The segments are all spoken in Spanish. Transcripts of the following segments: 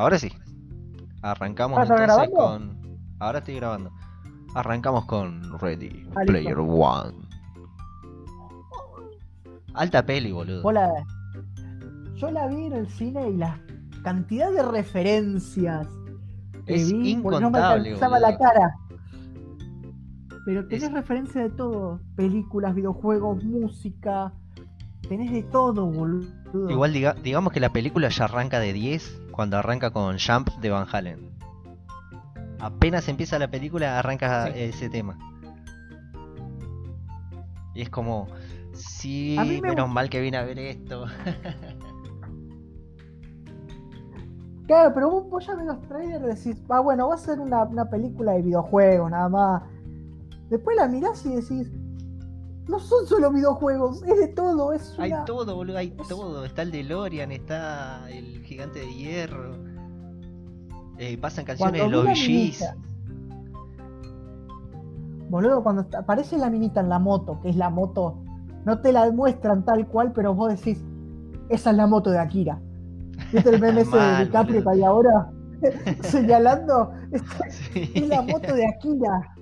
Ahora sí. Arrancamos Ah, ¿estás entonces grabando? con. Ahora estoy grabando. Arrancamos con Ready Ah, listo. Player One. Alta peli, boludo. Vos la- Yo la vi en el cine y la cantidad de referencias que Es vi, porque no me incontable, alcanzaba la cara. Pero tenés Es- referencia de todo. Películas, videojuegos, música. Tenés de todo, boludo. Igual diga- digamos que la película ya arranca de 10 cuando arranca con Jump de Van Halen. Apenas empieza la película arranca Sí. ese tema. Y es como, sí, me menos mal que vine a ver esto. Claro, pero vos, vos ya ves los trailers y decís, ah, bueno, va a ser una, una película de videojuegos, nada más. Después la mirás y decís, no son solo videojuegos, es de todo, es Hay una... todo, boludo, hay es- todo. Está el DeLorean, está el gigante de hierro. Eh, pasan canciones Cuando de los VGs. Boludo, cuando aparece la minita en la moto, que es la moto, no te la muestran tal cual, pero vos decís, esa es la moto de Akira. ¿Viste el meme ese de DiCaprio que hay ahora? Señalando, es, Sí. es la moto de Akira.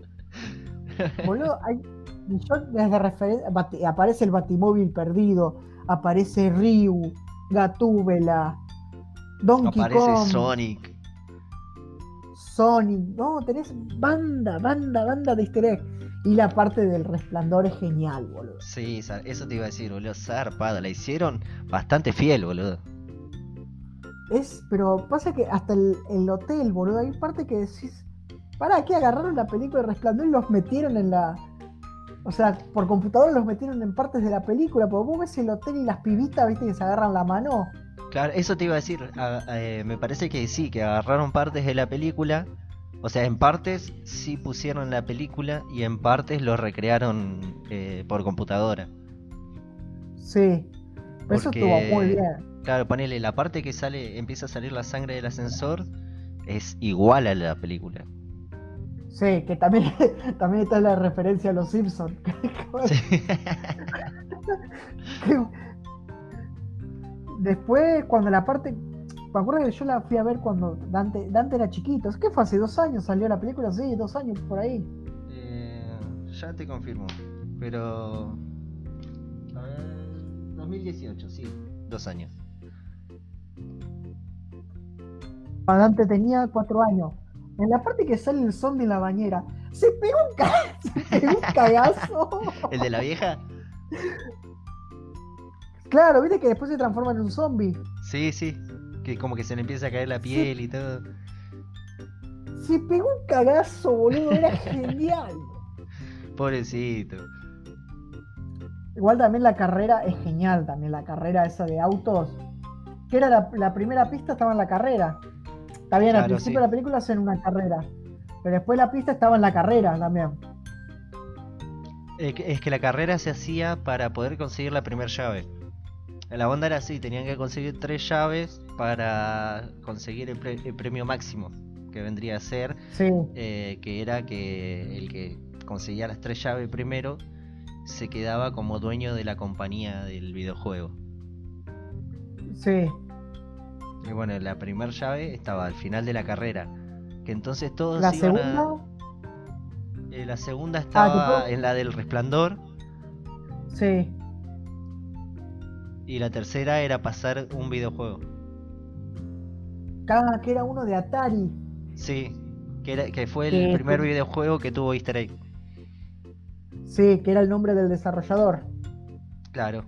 Boludo, hay millones de referencias. Bati- Aparece el Batimóvil perdido, aparece Ryu, Gatúbela, Donkey Aparece Kong, Sonic. Sonic. No, tenés banda, banda, banda de easter egg. Y la parte del resplandor es genial, boludo. Sí, eso te iba a decir, boludo. Zarpada, la hicieron bastante fiel, boludo. Es, pero pasa que hasta el, el hotel, boludo, hay parte que decís, para que agarraron la película de Resplandor y los metieron en la. O sea, por computadora los metieron en partes de la película, porque vos ves el hotel y las pibitas, viste, que se agarran la mano. Claro, eso te iba a decir. a- eh, me parece que sí, que agarraron partes de la película. O sea, en partes sí pusieron la película y en partes lo recrearon eh, por computadora. Sí. Pero Eso Porque- estuvo muy bien. Claro, ponele, la parte que sale, empieza a salir la sangre del ascensor es igual a la película. Sí, que también, también está la referencia a los Simpsons. Sí. Después, cuando la parte. Me acuerdo que yo la fui a ver cuando Dante, Dante era chiquito. ¿Qué fue? ¿Hace dos años salió la película? Sí, dos años por ahí. Eh, ya te confirmo, pero... A ver, 2018, sí, dos años. Dante tenía cuatro años. En la parte que sale el zombie en la bañera, se pegó un, ca- se pegó un cagazo. ¿El de la vieja? Claro, viste que después se transforma en un zombie. Sí, sí, que como que se le empieza a caer la piel y todo. Se pegó un cagazo, boludo. Era genial. Pobrecito. Igual también la carrera es genial, también la carrera esa de autos. Que era la, la primera pista, estaba en la carrera. Está bien, al principio sí. de la película hacen una carrera. Pero después la pista estaba en la carrera también. Es que la carrera se hacía para poder conseguir la primera llave. La onda era así, tenían que conseguir tres llaves para conseguir el, pre- el premio máximo, que vendría a ser, Sí, eh, que era que el que conseguía las tres llaves primero se quedaba como dueño de la compañía del videojuego. sí. Y bueno, la primera llave estaba al final de la carrera, que entonces todos La iban a- segunda, eh, la segunda estaba puedo- en la del resplandor sí. y la tercera era pasar un videojuego. Ah, que era uno de Atari. Sí, que, era, que fue el primer videojuego que tuvo easter egg. Sí, que era el nombre del desarrollador. Claro.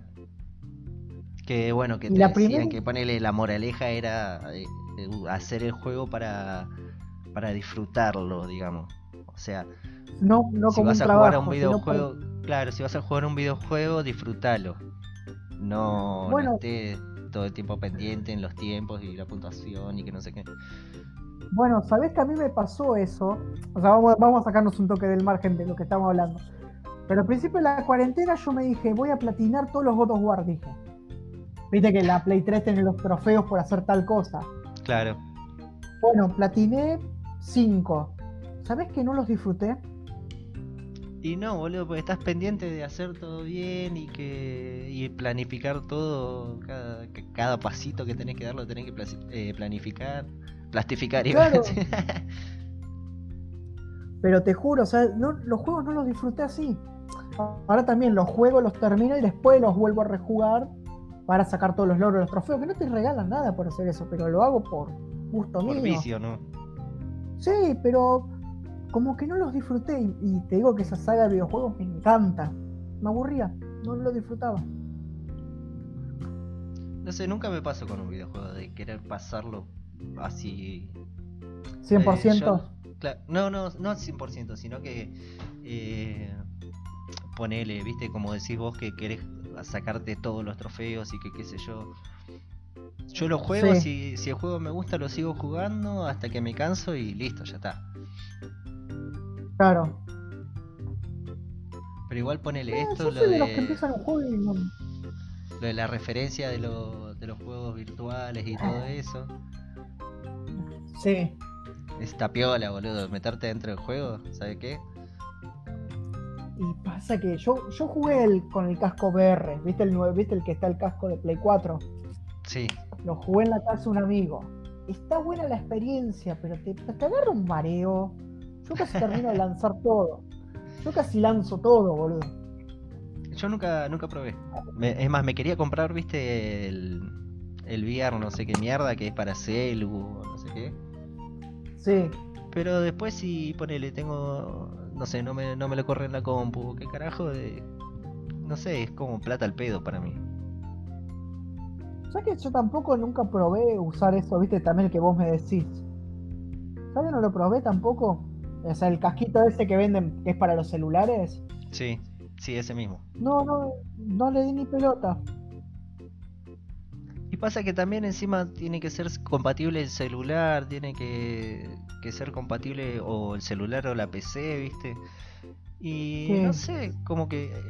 Que bueno, que te la decían primera- que ponele la moraleja era eh, eh, hacer el juego para, para disfrutarlo, digamos. O sea, No, no si como vas un a trabajo. jugar a un videojuego, claro, si vas a jugar a un videojuego, disfrútalo. No, no Bueno. estés todo el tiempo pendiente en los tiempos y la puntuación y que no sé qué. Bueno, ¿sabés que a mí me pasó eso? O sea, vamos, vamos a sacarnos un toque del margen de lo que estamos hablando. Pero al principio de la cuarentena yo me dije, voy a platinar todos los God of War, dije. Viste que la Play 3 tiene los trofeos por hacer tal cosa. Claro. Bueno, platiné 5. ¿Sabés que no los disfruté? Y no, boludo, porque estás pendiente de hacer todo bien y que y planificar todo, cada, pasito que tenés que dar lo tenés que eh, planificar. Plastificar y Claro. Pero te juro, o sea, no- los juegos no los disfruté así. Ahora también los juegos los termino y después los vuelvo a rejugar para sacar todos los logros, los trofeos, que no te regalan nada por hacer eso, pero lo hago por gusto Por mío. vicio, ¿no? Sí, pero como que no los disfruté y, y te digo que esa saga de videojuegos me encanta. Me aburría, no lo disfrutaba. No sé, nunca me pasó con un videojuego de querer pasarlo así. 100%. Eh, yo- no, no, no 100%, sino que eh, ponele, viste, como decís vos que querés sacarte todos los trofeos y que qué sé yo. Yo los juego, Sí. si, si el juego me gusta lo sigo jugando hasta que me canso y listo, ya está. Claro. Pero igual ponele Eh, esto, lo de los que empiezan un juego y no- lo de la referencia de, lo- de los juegos virtuales y todo eso. Sí. Está piola, boludo. Meterte dentro del juego, ¿sabe qué? Y pasa que yo, yo jugué el, con el casco VR, ¿viste el, ¿viste el que está el casco de Play 4? Sí. Lo jugué en la casa de un amigo. Está buena la experiencia, pero te, te agarra un mareo. Yo casi termino de lanzar todo. Yo casi lanzo todo, boludo. Yo nunca, nunca probé. Me- es más, me quería comprar, viste, el, el VR, no sé qué mierda, que es para celu, no sé qué. Sí. Pero después si ponele, tengo, no sé, no me, no me lo corre en la compu, qué carajo de... No sé, es como plata al pedo para mí. ¿Sabes que yo tampoco nunca probé usar eso, viste, también el que vos me decís? ¿Sabes que no lo probé tampoco? O sea, el casquito ese que venden, que es para los celulares. Sí, sí, ese mismo. No, no, no le di ni pelota. Y pasa que también encima tiene que ser compatible el celular, tiene que, que ser compatible o el celular o la PC, ¿viste? Y Sí. no sé, como que eh,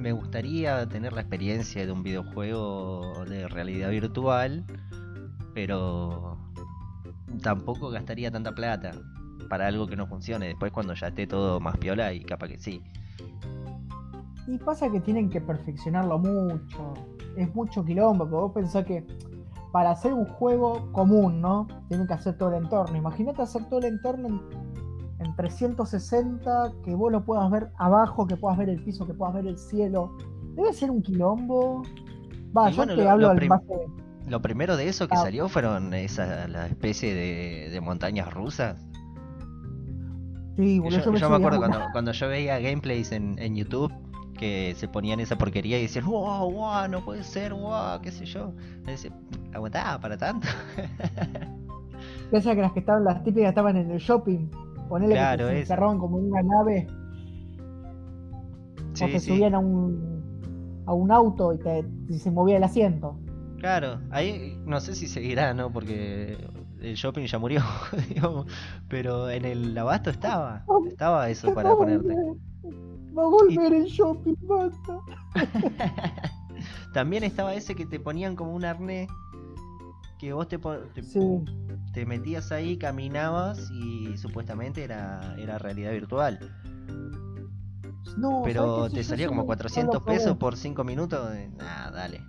me gustaría tener la experiencia de un videojuego de realidad virtual, pero tampoco gastaría tanta plata para algo que no funcione. Después cuando ya esté todo más piola y capaz que sí. Y pasa que tienen que perfeccionarlo mucho. Es mucho quilombo, porque vos pensás que para hacer un juego común, ¿no? Tienen que hacer todo el entorno. Imagínate hacer todo el entorno en, en 360, que vos lo puedas ver abajo, que puedas ver el piso, que puedas ver el cielo. Debe ser un quilombo. Va, Y yo bueno, te lo- hablo lo al base. Lo primero de eso que Ah. salió fueron esa la especie de, de montañas rusas. Sí, boludo, Yo, yo, yo me acuerdo cuando, cuando yo veía gameplays en, en YouTube que se ponían esa porquería y decían, wow, wow, no puede ser, wow, qué sé yo. Aguantá, para tanto. Esas que las que estaban, las típicas estaban en el shopping. Ponele Claro, que se como en una nave o Sí, te sí, subían a un a un auto y, te, y se movía el asiento. claro. Ahí no sé si seguirá, ¿no? Porque el shopping ya murió, digamos. Pero en el abasto estaba, estaba eso para ponerte. Va a volver el shopping, basta. También estaba ese que te ponían como un arnés que vos te, te, Sí, te metías ahí, caminabas y supuestamente era, era realidad virtual. no, Pero te salía como no- no 400 lo probé. pesos por 5 minutos. eh, Nah, dale.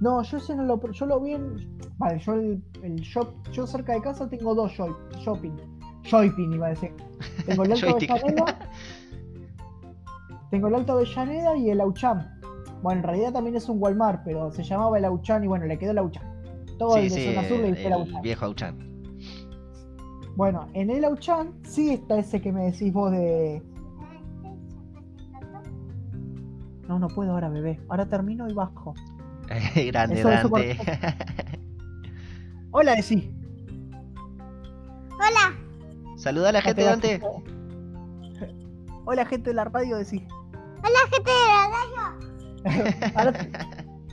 No, yo ese no lo yo lo vi en vale, yo el, el shop, yo cerca de casa tengo dos shop- shopping. Shopping iba a decir. Tengo el Alto. tengo el Alto de Llaneda y el Auchan. Bueno, en realidad también es un Walmart, pero se llamaba el Auchan y bueno, le quedó el Auchan. Todo Sí, el de sí, zona sur le dice el el Auchan. viejo Auchan. Bueno, en el Auchan sí está ese que me decís vos de. No, no puedo ahora, bebé. Ahora termino y bajo. Grande Eso- eso Dante. Hola, decí. Hola, Saluda a la gente, Dante. Hola, gente de la radio, decí. Hola gente de la radio. ahora,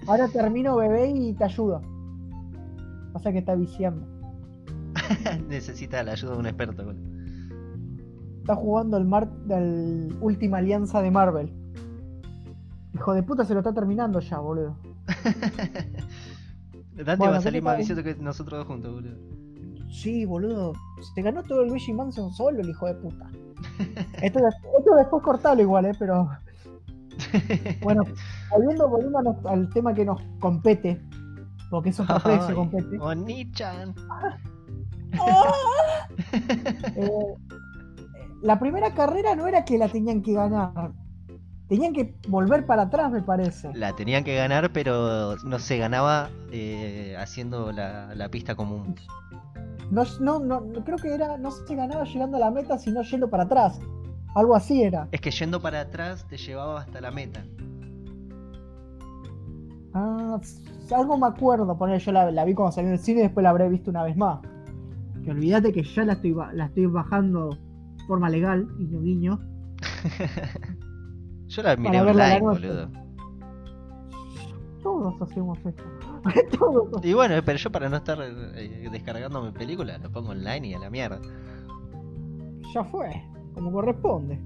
ahora termino, bebé, y te ayudo. Pasa que está viciando. Necesita la ayuda de un experto. boludo. Está jugando el Mar del Última Alianza de Marvel. Hijo de puta, se lo está terminando ya, boludo. Dante Bueno, va a ¿qué salir más vicioso que nosotros dos juntos, boludo. Sí, boludo. Se ganó todo el Luigi Mansion solo, el hijo de puta. Esto, esto después cortalo igual, eh, pero. Bueno, volviendo, volviendo al tema que nos compete, porque es otro precio Ay, compete. Oni-chan. Eh, la primera carrera no era que la tenían que ganar. Tenían que volver para atrás, me parece. La tenían que ganar, pero no se ganaba eh, haciendo la, la pista común. No, no, no- creo que era, no se ganaba llegando a la meta, sino yendo para atrás. Algo así era. Es que yendo para atrás te llevaba hasta la meta. Ah, algo me acuerdo, poner yo la, la vi cuando salió en el cine y después la habré visto una vez más. Que olvídate que ya la estoy, la estoy bajando de forma legal, guiño guiño. Yo la miré online, boludo. Todos hacemos esto. Todos. Y bueno, pero yo para no estar eh, descargándome películas, lo pongo online y a la mierda. Ya fue, como corresponde.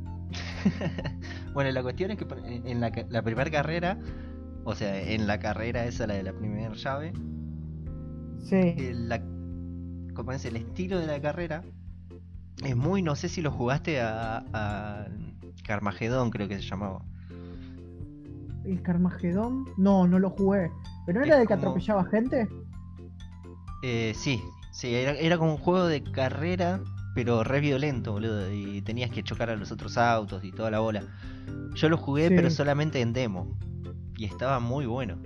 bueno, la cuestión es que en la, primera carrera, o sea, en la carrera esa, la de la primera llave, Sí. eh, la, como es el estilo de la carrera, es muy, no sé si lo jugaste a, a Carmagedón, creo que se llamaba. ¿El Carmagedón? No, no lo jugué. ¿Pero no era del que atropellaba gente? Eh, sí, sí, era, era como un juego de carrera, pero re violento, boludo. Y tenías que chocar a los otros autos y toda la bola. Yo lo jugué, Sí. pero solamente en demo. Y estaba muy bueno.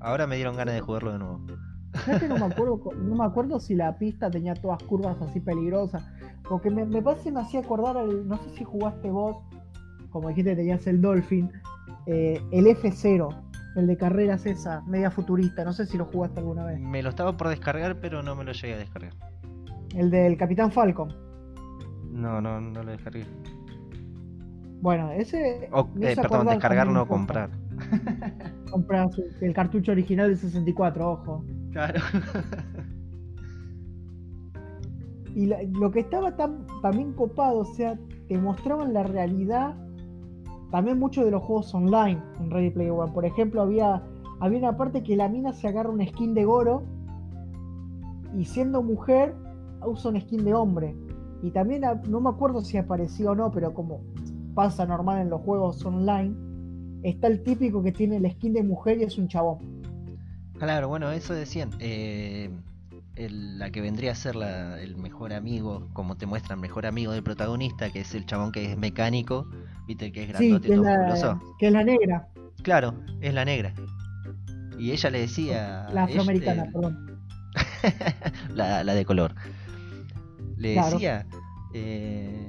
Ahora me dieron ganas de jugarlo de nuevo. ¿Sabes que no me acuerdo, no me acuerdo si la pista tenía todas curvas así peligrosas? Porque me, me parece que me hacía acordar, no sé si jugaste vos, como dijiste tenías el Dolphin, eh, el F0, el de carreras esa, media futurista, no sé si lo jugaste alguna vez. Me lo estaba por descargar, pero no me lo llegué a descargar. El del Capitán Falcon. No, no, no lo descargué. Bueno, ese... Eh, perdón, descargar no un comprar. Comprar el cartucho original de 64, ojo. Claro. Y lo que estaba tan, también copado, o sea, te mostraban la realidad también muchos de los juegos online en Ready Player One. Por ejemplo, había, había una parte que la mina se agarra una skin de Goro y siendo mujer usa una skin de hombre. Y también, a- no me acuerdo si apareció o no, pero como pasa normal en los juegos online, está el típico que tiene la skin de mujer y es un chabón. Claro, bueno, eso decían. eh, el- la que vendría a ser la- el mejor amigo, como te muestran, mejor amigo del protagonista, que es el chabón que es mecánico, viste el que es Sí, grandote que es, todo la, que es la negra, Claro, es la negra. Y ella le decía. la ella- afroamericana, perdón. la, la de color. Le Claro. decía. eh,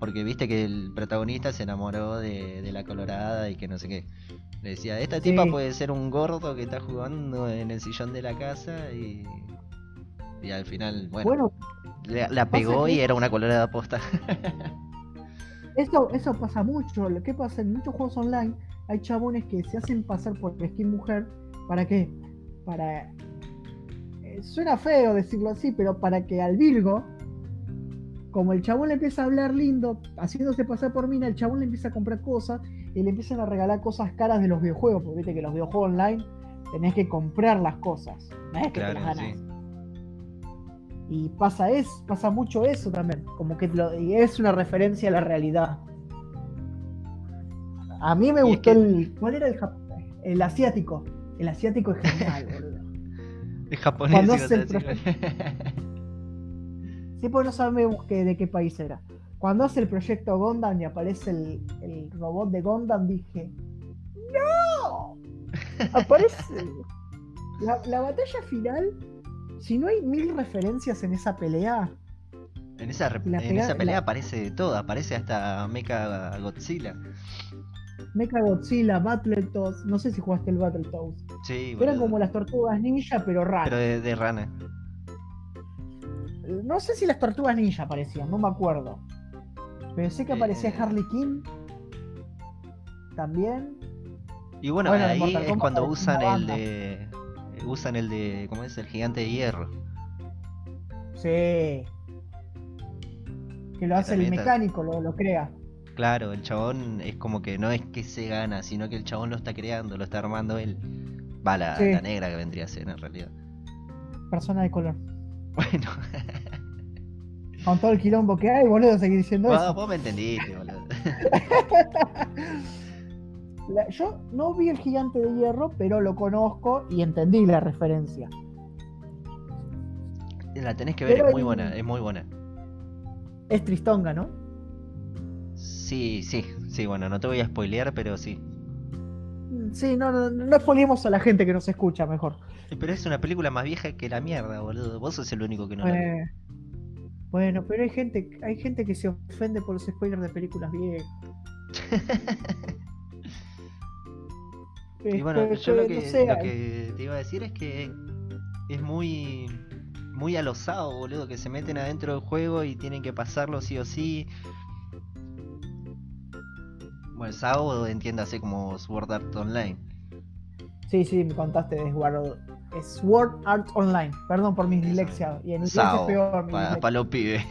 porque viste que el protagonista se enamoró de, de la colorada y que no sé qué. Le decía, esta tipa Sí. puede ser un gordo que está jugando en el sillón de la casa y. Y al final, bueno, Bueno, le- la pegó que- y era una colorada posta. Eso, eso pasa mucho. Lo que pasa en muchos juegos online, hay chabones que se hacen pasar por skin mujer. ¿Para qué? Para. eh, suena feo decirlo así, pero para que al Virgo, como el chabón le empieza a hablar lindo, haciéndose pasar por mina, el chabón le empieza a comprar cosas y le empiezan a regalar cosas caras de los videojuegos. Porque viste que los videojuegos online tenés que comprar las cosas. No es que te las ganas. sí. Y pasa es, pasa mucho eso también, como que lo- y es una referencia a la realidad. A mí me Y es gustó que- el. ¿Cuál era el, el asiático? El asiático es genial, boludo. Es japonés. Cuando Sí, pues no sabemos qué- de qué país era. Cuando hace el proyecto Gondam y aparece el, el robot de Gondam, dije. ¡No! Aparece. La, la batalla final. Si no hay mil referencias en esa pelea. En esa, La en esa pelea la- aparece de todo, aparece hasta Mecha Godzilla. Mecha Godzilla, Battletoads, no sé si jugaste el Battletoads. Sí, Eran como las tortugas ninja, pero raras. Pero de, de rana. No sé si las tortugas ninja aparecían, no me acuerdo. Pero sé que aparecía Eh. Harley Quinn. También. Y bueno, Bueno, en ahí es cuando usan el de. Usan el de. ¿Cómo es? El gigante de hierro. Sí. Que lo hace el mecánico, lo, lo crea. Claro, el chabón es como que no es que se gana, sino que el chabón lo está creando, lo está armando él. Va la, Sí. la negra que vendría a ser en realidad. Persona de color. Bueno, Con todo el quilombo que hay, boludo, seguir diciendo eso. vos me entendiste, boludo. La- yo no vi el gigante de hierro, pero lo conozco y entendí la referencia. La tenés que ver, Pero es muy el- buena, es muy buena. Es tristonga, ¿no? Sí, sí, sí, bueno, no te voy a spoilear, pero sí. Sí, no, no, no expoliemos a la gente que nos escucha mejor. Pero es una película más vieja que la mierda, boludo. Vos sos el único que no la. Eh, bueno, pero hay gente, hay gente que se ofende por los spoilers de películas viejas. Y bueno, Este, yo lo no que, sé, lo que te iba a decir es que es muy muy alosado, boludo, que se meten adentro del juego y tienen que pasarlo sí o sí. Bueno, SAO entiéndase como Sword Art Online. Sí, sí, me contaste de Sword, Sword Art Online. Perdón por mi Eso. dislexia. Y en inglés SAO, es peor. mi para dislexia. los pibes.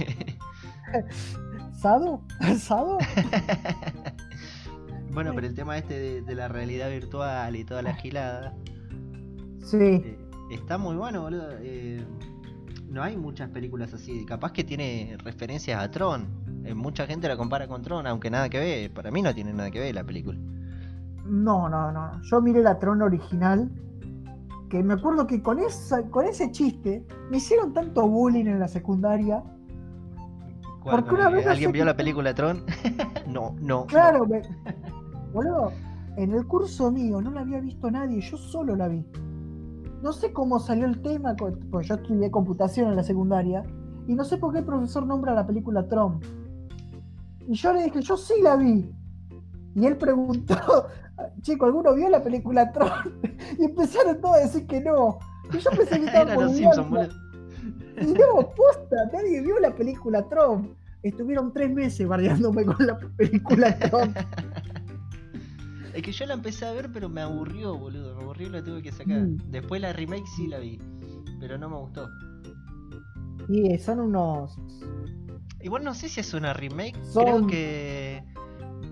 ¿Sado? ¿Sado? bueno, pero el tema este de, de la realidad virtual y toda la gilada. Sí. eh, está muy bueno, boludo. eh, no hay muchas películas así. Capaz que tiene referencias a Tron. Eh, mucha gente la compara con Tron, aunque nada que ver. Para mí no tiene nada que ver la película. No, no, no. Yo miré la Tron original. Que me acuerdo que con, esa, con ese chiste me hicieron tanto bullying en la secundaria. ¿Cuál, Porque una vez ¿Alguien vio la película Tron? no, no. Claro, no. me... boludo, en el curso mío no la había visto nadie, yo solo la vi. No sé cómo salió el tema, pues yo estudié computación en la secundaria, y no sé por qué el profesor nombra la película Tron. Y yo le dije, yo sí la vi. Y él preguntó, chico, ¿alguno vio la película Tron? Y empezaron todos a decir que no. Y yo pensé que boludeando. boludo. Y no, posta, nadie vio la película Tron. Estuvieron tres meses bardeándome con la película Tron. Es que yo la empecé a ver, pero me aburrió, boludo. Me aburrió y la tuve que sacar. Mm. Después la remake sí la vi, pero no me gustó. Y son unos. Igual no sé si es una remake. Son- Creo que.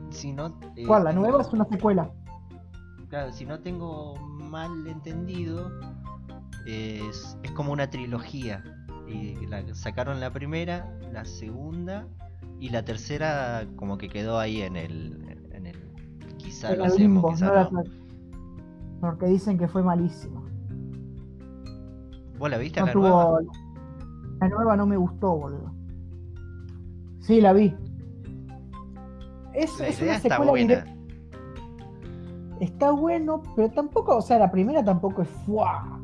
Si no. eh, ¿Cuál? La nueva es una secuela. Claro, si no tengo mal entendido, es, es como una trilogía. Y la, sacaron la primera, la segunda y la tercera como que quedó ahí en el... En el quizá lo hacemos, quizá no Porque dicen que fue malísima. ¿Vos la viste No la nueva? La nueva no me gustó, boludo. Sí, la vi. Es, La es una está secuela buena. directa. Está bueno, pero tampoco, o sea, la primera tampoco es ¡fua!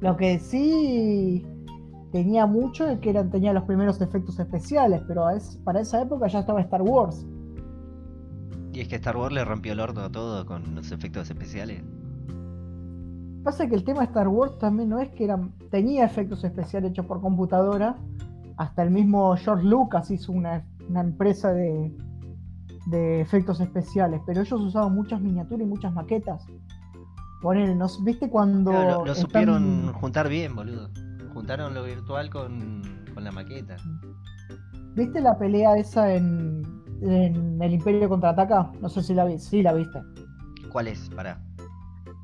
Lo que sí tenía mucho es que eran, tenía los primeros efectos especiales, pero es, para esa época ya estaba Star Wars. Y es que Star Wars le rompió el orto a todo con los efectos especiales. Pasa que el tema de Star Wars también no es que eran, tenía efectos especiales hechos por computadora, hasta el mismo George Lucas hizo una, una empresa de, de efectos especiales, pero ellos usaban muchas miniaturas y muchas maquetas. Poner, ¿nos viste cuando Claro, lo, lo están- supieron juntar bien, boludo. Juntaron lo virtual con, con la maqueta. ¿Viste la pelea esa en, en el Imperio contraataca? No sé si la vi, sí la viste. ¿Cuál es? Pará.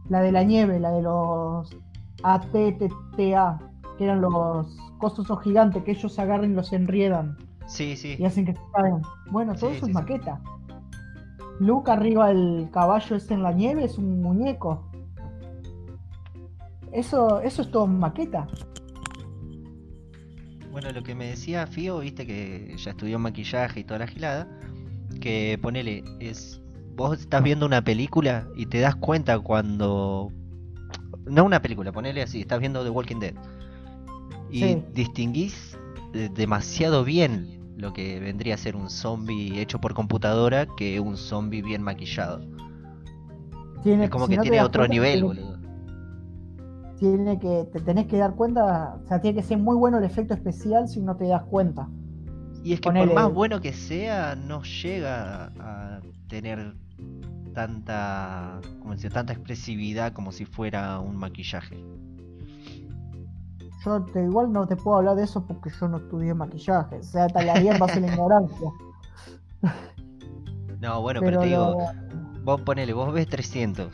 La de la nieve, la de los ATTTA, que eran los cosos esos gigantes que ellos agarran y los enriedan. Sí, sí. y hacen que se caigan. Bueno, todo Sí, eso sí, es maqueta. Luke arriba del caballo ese en la nieve es un muñeco. Eso, eso es todo maqueta. Bueno, lo que me decía Fío, viste que ya estudió maquillaje y toda la gilada, que ponele, es vos estás viendo una película y te das cuenta cuando no una película, ponele así, estás viendo The Walking Dead y Sí. distinguís eh, demasiado bien lo que vendría a ser un zombie hecho por computadora que un zombie bien maquillado. Tiene, Es como si que no tiene otro cuenta, nivel, tiene- boludo. Tiene que, te tenés que dar cuenta, o sea, tiene que ser muy bueno el efecto especial si no te das cuenta. Y es que Ponele- por más bueno que sea, no llega a tener tanta, como decir, tanta expresividad como si fuera un maquillaje. Yo te, igual no te puedo hablar de eso porque yo no estudié maquillaje. O sea, en base a la ignorancia. No, bueno, pero, Pero te digo, lo- vos ponele, vos ves 300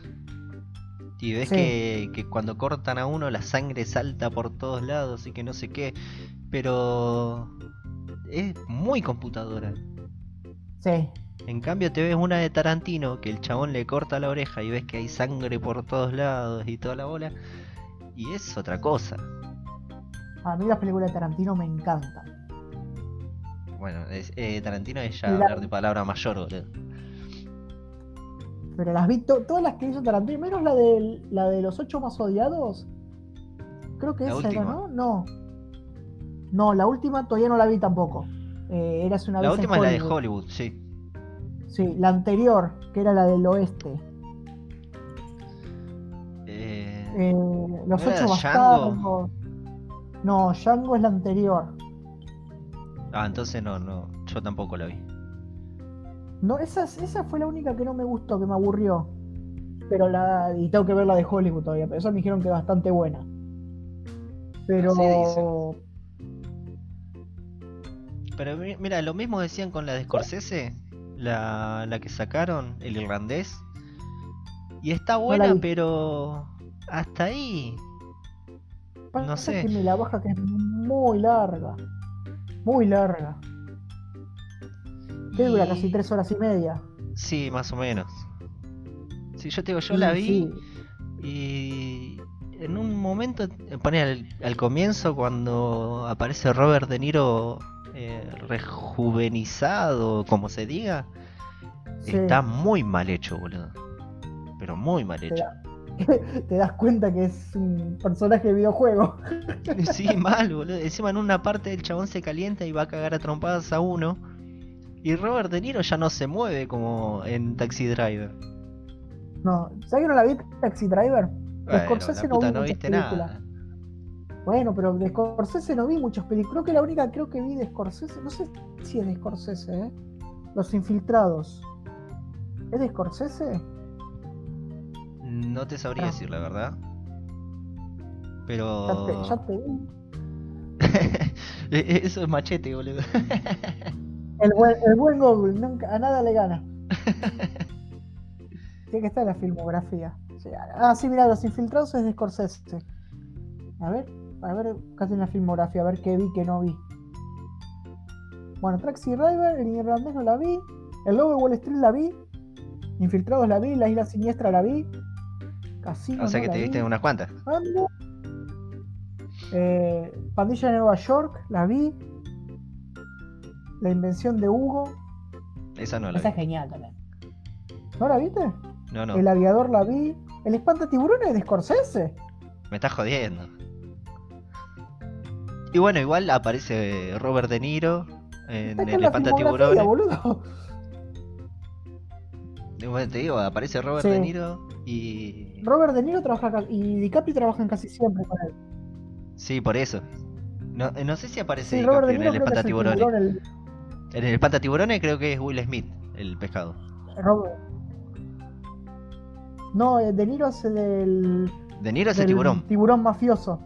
y ves Sí. que, que cuando cortan a uno la sangre salta por todos lados y que no sé qué, pero es muy computadora. Sí, En cambio te ves una de Tarantino que el chabón le corta la oreja y ves que hay sangre por todos lados y toda la bola y es otra cosa. A mí las películas de Tarantino me encantan. Bueno, es- eh, Tarantino es ya la- hablar de palabra mayor, boludo. Pero las vi to- todas las que hizo Tarantino, menos la de, la de los ocho más odiados. Creo que La esa era. ¿no? No. No, la última todavía no la vi tampoco. Eh, Eras una La vez última es la de Hollywood. Sí. Sí, la anterior, que era la del oeste. Eh, Eh, los ¿No era ocho bastardos. No, Django es la anterior. Ah, entonces no, no, yo tampoco la vi. No, esa, esa fue la única que no me gustó, que me aburrió. Pero la. Y tengo que ver la de Hollywood todavía, pero esa me dijeron que es bastante buena. Pero. Así. Pero mi- mira, lo mismo decían con la de Scorsese, la, la que sacaron, el irlandés. Y está buena, pero hasta ahí. Pasa No sé. que me la baja que es muy larga. Muy larga. Que dura casi tres horas y media. Sí, más o menos. Sí, yo te digo, yo la vi sí, y en un momento, pone al, al comienzo cuando aparece Robert De Niro eh, rejuvenizado, como se diga, sí. está muy mal hecho, boludo. Pero muy mal hecho. Te das cuenta que es un personaje de videojuego. Sí, mal, boludo. Encima en una parte el chabón se calienta y va a cagar a trompadas a uno. Y Robert De Niro ya no se mueve como en Taxi Driver. No, ¿sabes que no la vi Taxi Driver? Bueno, Scorsese no vi no viste nada. Bueno, pero de Scorsese no vi muchas películas. Creo que la única creo que vi de Scorsese, no sé si es de Scorsese, ¿eh? Los Infiltrados. ¿Es de Scorsese? No te sabría Ah. decir la verdad. Ya Pero. te, ya te vi. E- Eso es machete, boludo. El buen, el buen Google, nunca, a nada le gana. Tiene que estar en la filmografía. Ah, sí, mira, Los Infiltrados es de Scorsese. A ver, a ver, casi en la filmografía, a ver qué vi, qué no vi. Bueno, Taxi Driver, el irlandés no la vi. El Lobo de Wall Street la vi. Infiltrados la vi. La Isla Siniestra la vi. Casino o sea no que te vi. viste unas cuantas. Eh, Pandilla de Nueva York, la vi. La invención de Hugo. Esa no la Esa vi. es genial también. ¿No la viste? No, no. El aviador la vi. El espanta tiburones de Scorsese. Me estás jodiendo. Y bueno, igual aparece Robert De Niro en el Espanta Tiburones. Bueno, te digo, aparece Robert Sí. De Niro y. Robert De Niro trabaja y DiCaprio trabajan casi siempre con él. Sí, por eso. No, eh, no sé si aparece Sí, DiCaprio en el es Espanta el tiburón, el- En el Espanta Tiburones creo que es Will Smith, el pescado. Robert. No, eh, De Niro hace del, De Niro es el tiburón. tiburón mafioso.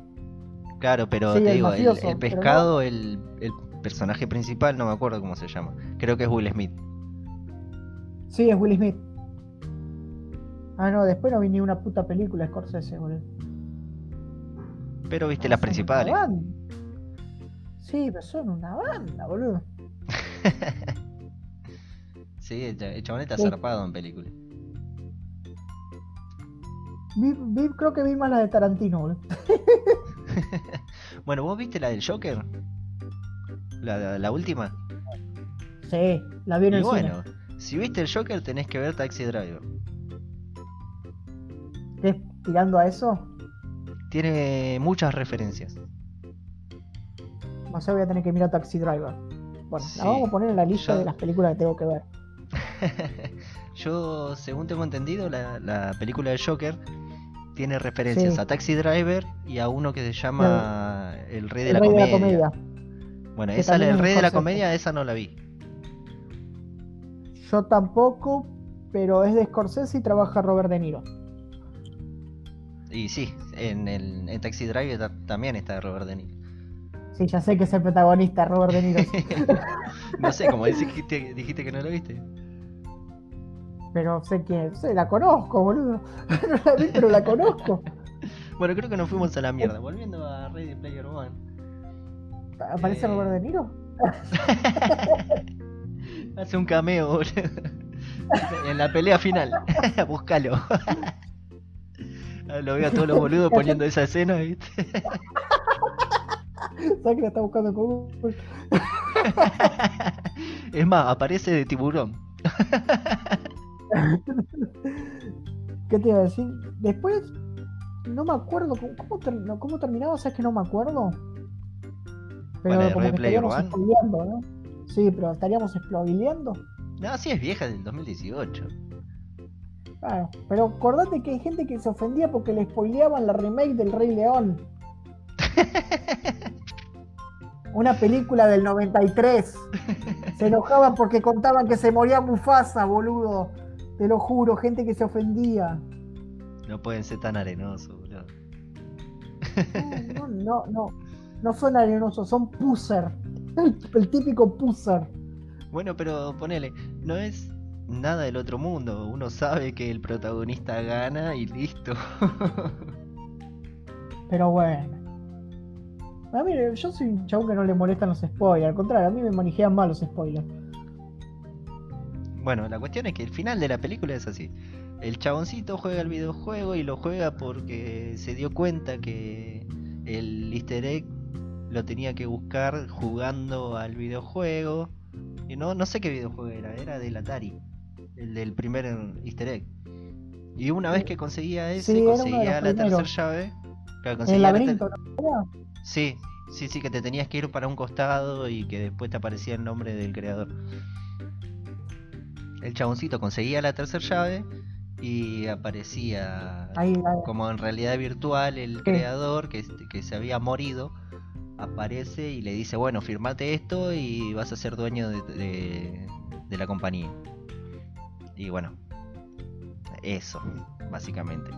Claro, pero Sí, te el digo, el, mafioso, el pero pescado, el, el personaje principal, no me acuerdo cómo se llama. Creo que es Will Smith. Sí, es Will Smith. Ah, no, después no vi ni una puta película de Scorsese, boludo. Pero viste Ah, las principales. Sí, pero son una banda, boludo. Sí, el, cha- el chabón está Sí. zarpado en películas. Vi, vi- creo que vi más la de Tarantino, boludo. Bueno, ¿vos viste la del Joker? La, la, la última. Sí, la vi en Y el bueno, si viste el Joker tenés que ver Taxi Driver. ¿Qué? Tirando a eso, Tiene muchas referencias. o sea, voy a tener que mirar Taxi Driver. Bueno, Sí, la vamos a poner en la lista yo- de las películas que tengo que ver. Yo, según tengo entendido, la, la película del Joker tiene referencias Sí. a Taxi Driver y a uno que se llama El Rey de, El la, Rey de comedia. la Comedia. Bueno, que esa, El Rey de la. Comedia, esa no la vi. Yo tampoco, pero es de Scorsese y trabaja Robert De Niro. Y sí, en, el, en Taxi Driver ta- también está Robert De Niro. Sí, ya sé que es el protagonista, Robert De Niro. no sé, como dijiste, dijiste que no lo viste. pero sé que sé, la conozco, boludo. no la vi, pero la conozco. Bueno, creo que nos fuimos a la mierda. Volviendo a Ready Player One. ¿Aparece Eh. Robert De Niro? Hace un cameo. En la pelea final. Búscalo. Lo veo a todos los boludos poniendo esa escena, ¿viste? ¿Sabes que la está buscando con Google? es más, aparece de tiburón. ¿Qué te iba a decir? Después, no me acuerdo cómo, cómo, ter- cómo terminaba, ¿sabes que no me acuerdo? Pero ¿Cuál es, como que spoileando, ¿no? Sí, pero estaríamos spoileando. No, sí es vieja del 2018. Claro, pero acordate que hay gente que se ofendía porque le spoileaban la remake del Rey León. Una película del 93. Se enojaban porque contaban que se moría Mufasa, boludo. Te lo juro, gente que se ofendía. No pueden ser tan arenosos, boludo. No, no, no, no. No son arenosos, son puser. El, el típico puser. Bueno, pero ponele, no es nada del otro mundo. Uno sabe que el protagonista gana y listo. Pero bueno. A mí, yo soy un chabón que no le molestan los spoilers. Al contrario, a mí me manejan mal los spoilers. Bueno, la cuestión es que el final de la película es así. El chaboncito juega el videojuego y lo juega porque se dio cuenta que el easter egg lo tenía que buscar jugando al videojuego. Y no, no sé qué videojuego era, era del Atari. El del primer easter egg. Y una vez que conseguía ese, Sí, conseguía la tercera llave. claro, conseguía el la ter- laberinto, ¿no? Sí, sí, sí, que te tenías que ir para un costado y que después te aparecía el nombre del creador. El chaboncito conseguía la tercera llave y aparecía Ahí, como en realidad virtual el creador que, que se había morido. Aparece y le dice, bueno, firmate esto y vas a ser dueño de, de- de la compañía. Y bueno, eso, básicamente.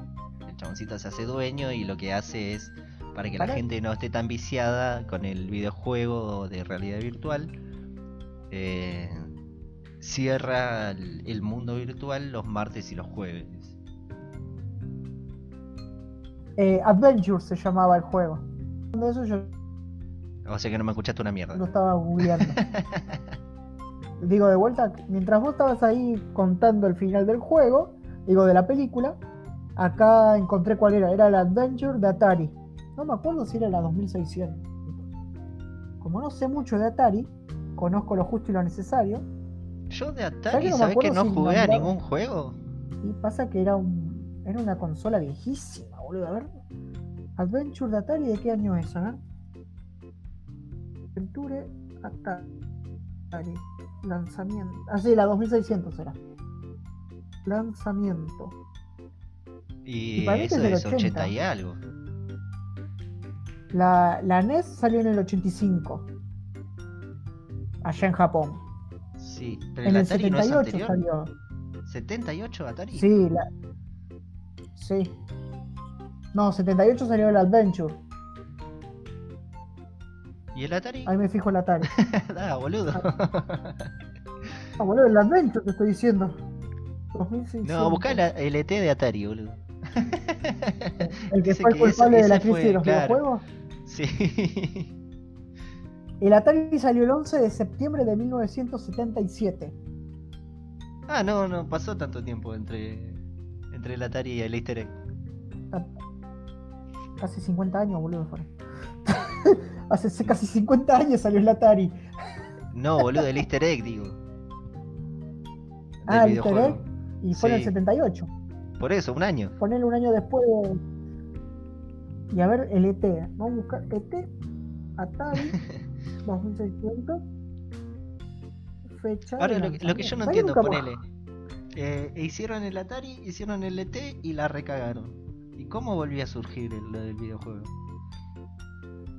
El chaboncito se hace dueño y lo que hace es, para que la gente no esté tan viciada con el videojuego de realidad virtual, eh, cierra el, el mundo virtual los martes y los jueves. Eh, Adventure se llamaba el juego. De eso yo O sea que no me escuchaste una mierda. lo estaba googleando. digo, de vuelta, mientras vos estabas ahí contando el final del juego, digo, de la película, acá encontré cuál era. Era el Adventure de Atari. No me acuerdo si era la 2600. Como no sé mucho de Atari, conozco lo justo y lo necesario. Yo de ¿Sabes Atari, no ¿sabes que no si jugué a ningún juego? Y pasa que era un era una consola viejísima, boludo. A ver. Adventure de Atari, ¿de qué año es? A ver. Adventure Atari. Lanzamiento. Ah, sí, la 2600 era. Lanzamiento. Y, Y para mí que eso es del es 80 80. y algo. La, la NES salió en el 85. Allá en Japón. Sí, pero En el el Atari no es 78 anterior. salió. ¿78 Atari? Sí, la... Sí. No, 78 salió el Adventure. ¿Y el Atari? Ahí me fijo el Atari. ah, boludo. Ah, boludo, el Adventure te estoy diciendo. 2600. no, buscá la- el ET de Atari, boludo. El que Dice fue el que ese- culpable de la crisis fue, de los claro. videojuegos. Sí. El Atari salió el 11 de septiembre de 1977. ah, no, no pasó tanto tiempo entre, entre el Atari y el Easter egg. Casi 50 años, boludo. Hace casi 50 años salió el Atari. No, boludo, el Easter egg, digo. Ah, el Easter egg. Y fue en el Sí. 78. Por eso, un año. Ponele un año después de... Y a ver, el ET. Vamos a buscar ET. Atari. 2600. Fecha. Ahora, lo, que- lo que yo no entiendo, ¿Sabés nunca ponele. Eh, hicieron el Atari, hicieron el ET y la recagaron. ¿Y cómo volvió a surgir el- lo del videojuego?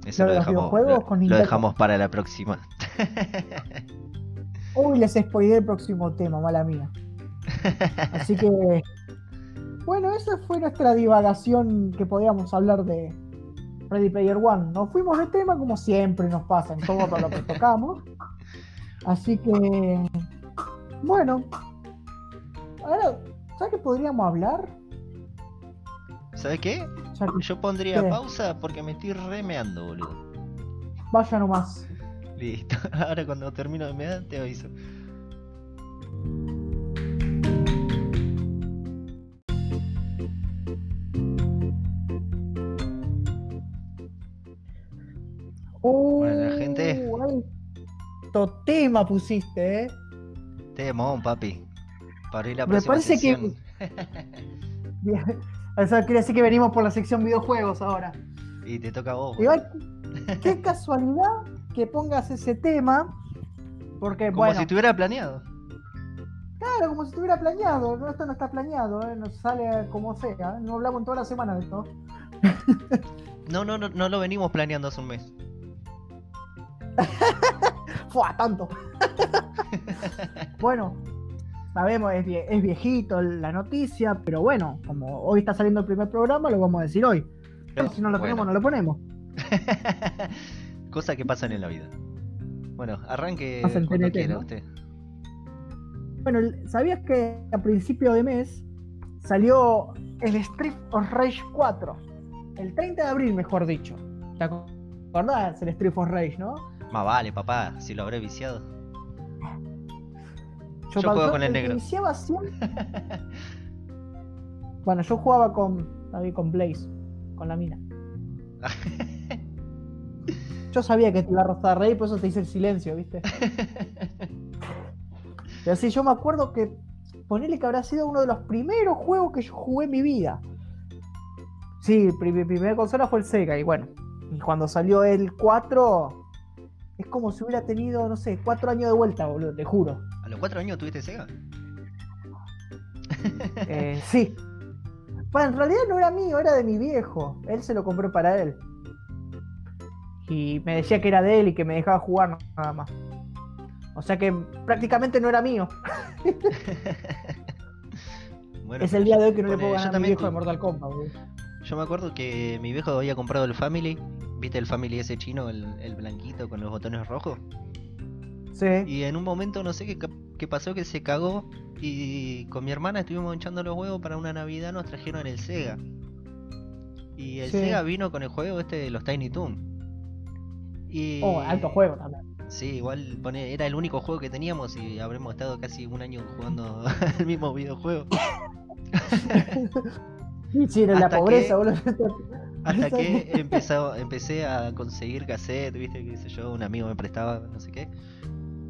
Eso Lo lo, dejamos, lo- con lo dejamos para la próxima. Uy, les spoilé el próximo tema, mala mía. Así que, bueno, esa fue nuestra divagación que podíamos hablar de Ready Player One. Nos fuimos de tema como siempre nos pasa en todo lo que tocamos. Así que, bueno, ahora, ¿sabes qué podríamos hablar? ¿Sabes qué? Que Yo pondría ¿Qué? pausa porque me estoy remeando, boludo. vaya nomás. Listo. Ahora cuando termino de mear te aviso. Bueno, la gente- Uh, ahí. Totema pusiste, ¿eh? Temón, papi. Para ir a la Me próxima parece que- sección. Bien. Eso quiere decir que venimos por la sección videojuegos ahora. Y te toca a vos. Igual, qué casualidad que pongas ese tema. Porque, Como bueno, si estuviera planeado. claro, como si estuviera planeado. No, esto no está planeado, ¿eh? nos sale como sea. No hablamos en toda la semana de esto. No, no, no, no lo venimos planeando hace un mes. ¡Fua! Tanto. bueno, sabemos, es, vie- es viejito la noticia, pero bueno, como hoy está saliendo el primer programa, lo vamos a decir hoy. Pero, si no lo bueno. ponemos, no lo ponemos. Cosas que pasan en la vida. Bueno, arranque cuando quiera ¿no? usted. Bueno, ¿sabías que a principio de mes salió el Street of Rage 4? El 30 de abril, mejor dicho. ¿Te acordás? El Street of Rage, ¿no? Más vale, papá, si lo habré viciado. Yo juego con el negro. Iniciaba siempre... bueno, yo jugaba con, con Blaze, con la mina. Yo sabía que te iba a rozar rey, por eso te hice el silencio, ¿viste? Pero sí, yo me acuerdo que ponele que habrá sido uno de los primeros juegos que yo jugué en mi vida. Sí, mi primera consola fue el Sega, y bueno, y cuando salió el 4, es como si hubiera tenido, no sé, 4 años de vuelta, boludo, te juro. ¿A los cuatro años tuviste Sega? Eh, sí. Bueno, en realidad no era mío, era de mi viejo. Él se lo compró para él. Y me decía que era de él y que me dejaba jugar nada más. O sea que prácticamente no era mío. Bueno, es el día de hoy que no le puedo ganar a mi viejo de Mortal Kombat. boludo. Yo me acuerdo que mi viejo había comprado el Family. ¿Viste el Family ese chino, el, el blanquito con los botones rojos? Sí. Y en un momento no sé qué, qué pasó que se cagó y con mi hermana estuvimos echando los huevos para una Navidad nos trajeron el Sega. Y el Sí. Sega vino con el juego este de los Tiny Toon. Y Oh, alto juego también. Sí, igual pone, era el único juego que teníamos y habremos estado casi un año jugando el mismo videojuego. Sí, era la Hasta pobreza, que- boludo. Hasta que empezó, empecé a conseguir cassette, viste, qué sé yo, un amigo me prestaba, no sé qué.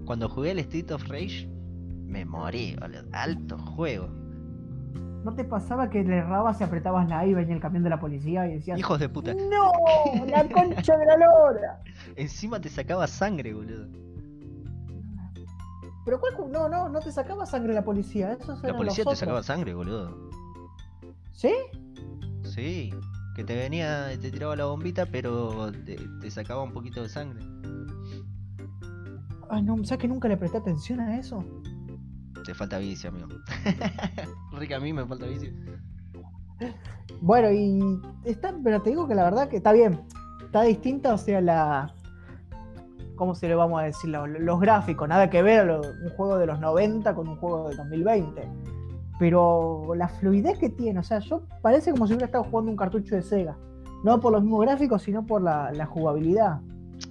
Cuando jugué el Street of Rage, me morí, boludo. Alto juego. ¿No te pasaba que le errabas y apretabas la I y venía el camión de la policía y decías... Hijos de puta. ¡No! ¡La concha de la lora! Encima te sacaba sangre, boludo. Pero cuál no, no, no te sacaba sangre la policía, eso La policía te sacaba sangre, boludo. ¿Sí? Sí, que te venía, te tiraba la bombita, pero te, te sacaba un poquito de sangre. Ay, no, ¿sabes que nunca le presté atención a eso? Te falta vicio, amigo. Rica a mí me falta vicio. Bueno, y está, pero te digo que la verdad que está bien. Está distinta, o sea, la. ¿Cómo se le vamos a decir? Lo- Los, gráficos, nada que ver a lo- un juego de los 90 con un juego de 2020. Pero la fluidez que tiene, o sea, yo parece como si hubiera estado jugando un cartucho de Sega. No por los mismos gráficos, sino por la, la jugabilidad.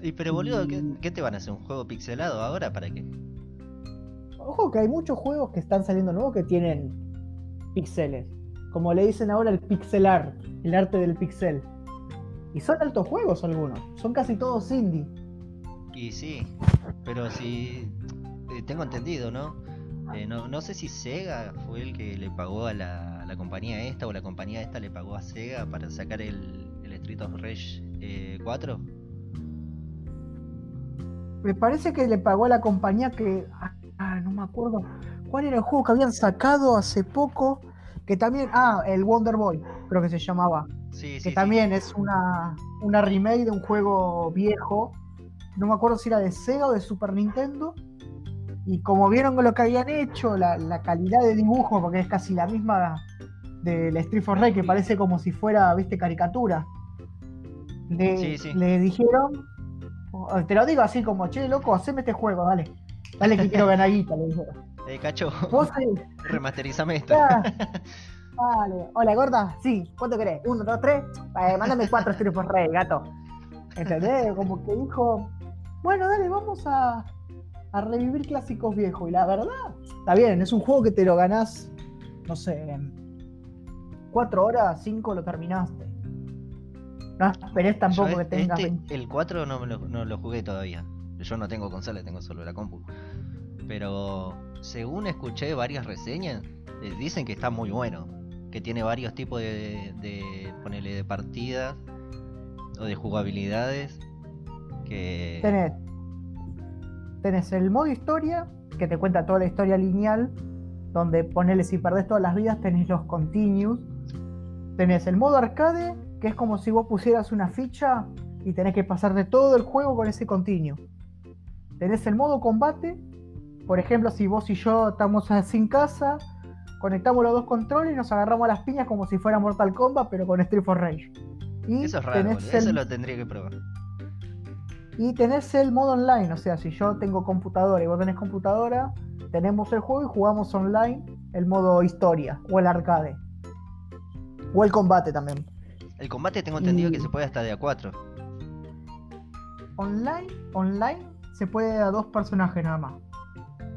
Y pero boludo, ¿qué, Y- qué te van a hacer? ¿Un juego pixelado ahora? ¿Para qué? Ojo que hay muchos juegos que están saliendo nuevos que tienen píxeles. Como le dicen ahora el pixel art, el arte del pixel. Y son altos juegos algunos. Son casi todos indie. Y sí, pero si eh, tengo entendido, ¿no? Eh, ¿no? No sé si Sega fue el que le pagó a la, a la compañía esta o la compañía esta le pagó a Sega para sacar el, el Street of Rage eh, 4. Me parece que le pagó a la compañía que. Ah, no me acuerdo. ¿Cuál era el juego que habían sacado hace poco? Que también. Ah, el Wonder Boy, creo que se llamaba. Sí, sí, que sí. también es una, una remake de un juego viejo. No me acuerdo si era de Sega o de Super Nintendo. Y como vieron lo que habían hecho, la, la calidad de dibujo, porque es casi la misma del Street for Rage, que parece como si fuera, viste, caricatura. Le, Sí, sí. le dijeron, oh, te lo digo así como, che, loco, haceme este juego, dale. Dale que quiero ganar guita, le dijeron. Eh, cacho, Vos eh, remasterizame esto. Vale. Hola, gorda. Sí, ¿cuánto querés? Uno, dos, tres. Eh, mándame cuatro for Rage, gato. ¿Entendés? Como que dijo, bueno, dale, vamos a, a revivir clásicos viejos. Y la verdad, está bien, es un juego que te lo ganás, no sé, en cuatro horas, cinco lo terminaste. No esperes tampoco Yo que este, 20. el 4 no, lo, no lo jugué todavía. Yo no tengo consola, tengo solo la compu. Pero según escuché varias reseñas, eh, dicen que está muy bueno. Que tiene varios tipos de, de ponerle de partidas o de jugabilidades. Que Tenés, tenés el modo historia, que te cuenta toda la historia lineal, donde ponele si perdés todas las vidas, tenés los continues. Tenés el modo arcade, que es como si vos pusieras una ficha y tenés que pasarte todo el juego con ese continue. Tenés el modo combate, por ejemplo, si vos y yo estamos sin casa, conectamos los dos controles y nos agarramos a las piñas como si fuera Mortal Kombat, pero con Street for Rage. Y eso es raro, tenés el- eso lo tendría que probar. y tenés el modo online, o sea, si yo tengo computadora y vos tenés computadora, tenemos el juego y jugamos online el modo historia o el arcade. O el combate también. El combate tengo entendido Y- que se puede hasta de a 4. Online, online se puede a dos personajes nada más.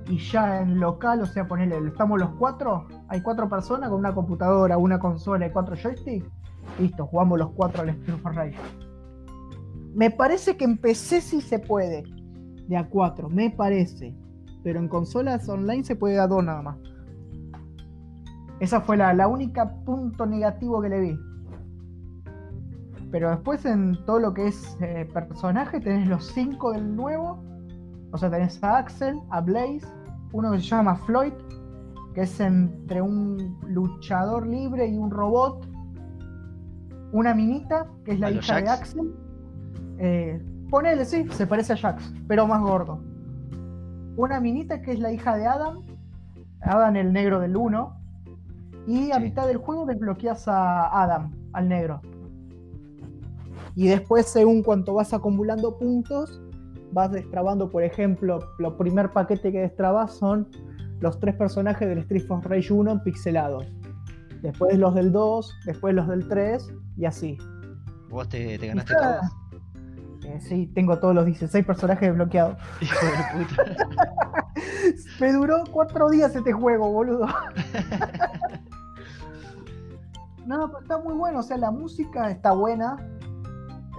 Y ya en local, o sea, ponele, estamos los cuatro, hay cuatro personas con una computadora, una consola y cuatro joysticks. Listo, jugamos los cuatro al Street Rage. Me parece que en PC sí se puede. De a cuatro, me parece. Pero en consolas online se puede de a dos nada más. Esa fue la, la única punto negativo que le vi. Pero después en todo lo que es eh, personaje tenés los cinco del nuevo. O sea, tenés a Axel, a Blaze, uno que se llama Floyd, que es entre un luchador libre y un robot. Una minita, que es la ¿A los hija de? Axel. Eh, ponele, sí, se parece a Jax, pero más gordo. Una minita que es la hija de Adam. Adam el negro del 1. Y a Sí. mitad del juego desbloqueas a Adam, al negro. Y después, según cuanto vas acumulando puntos, vas destrabando, por ejemplo, lo primer paquete que destrabas son los tres personajes del Street for Rage 1 pixelados. Después los del 2, después los del 3 y así. ¿Vos te, te ganaste todos? Eh, sí, tengo todos los 16 personajes desbloqueados. Hijo de puta. Me duró cuatro días este juego, boludo. no, pero está muy bueno. O sea, la música está buena.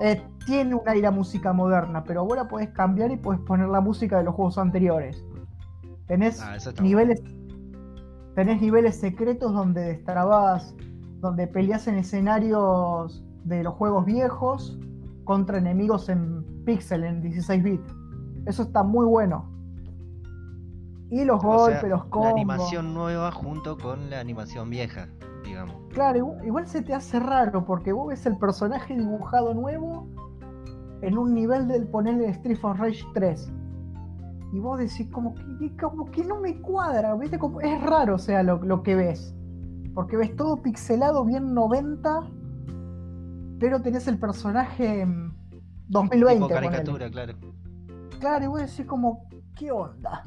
Eh, tiene un aire a música moderna, pero la podés cambiar y podés poner la música de los juegos anteriores. Tenés Ah, niveles. Tenés niveles secretos donde destrabás, donde peleas en escenarios de los juegos viejos contra enemigos en pixel, en 16 bits. Eso está muy bueno. Y los O golpes, sea, los La combos. animación nueva junto con la animación vieja, digamos. Claro, igual, igual se te hace raro porque vos ves el personaje dibujado nuevo en un nivel del ponerle Street for Rage 3. Y vos decís, como que, como que no me cuadra, ¿viste? Como, es raro, o sea, lo, lo que ves. Porque ves todo pixelado, bien 90, pero tenés el personaje en 2020. tipo ponele. caricatura, claro. Claro, y vos decís como, ¿qué onda?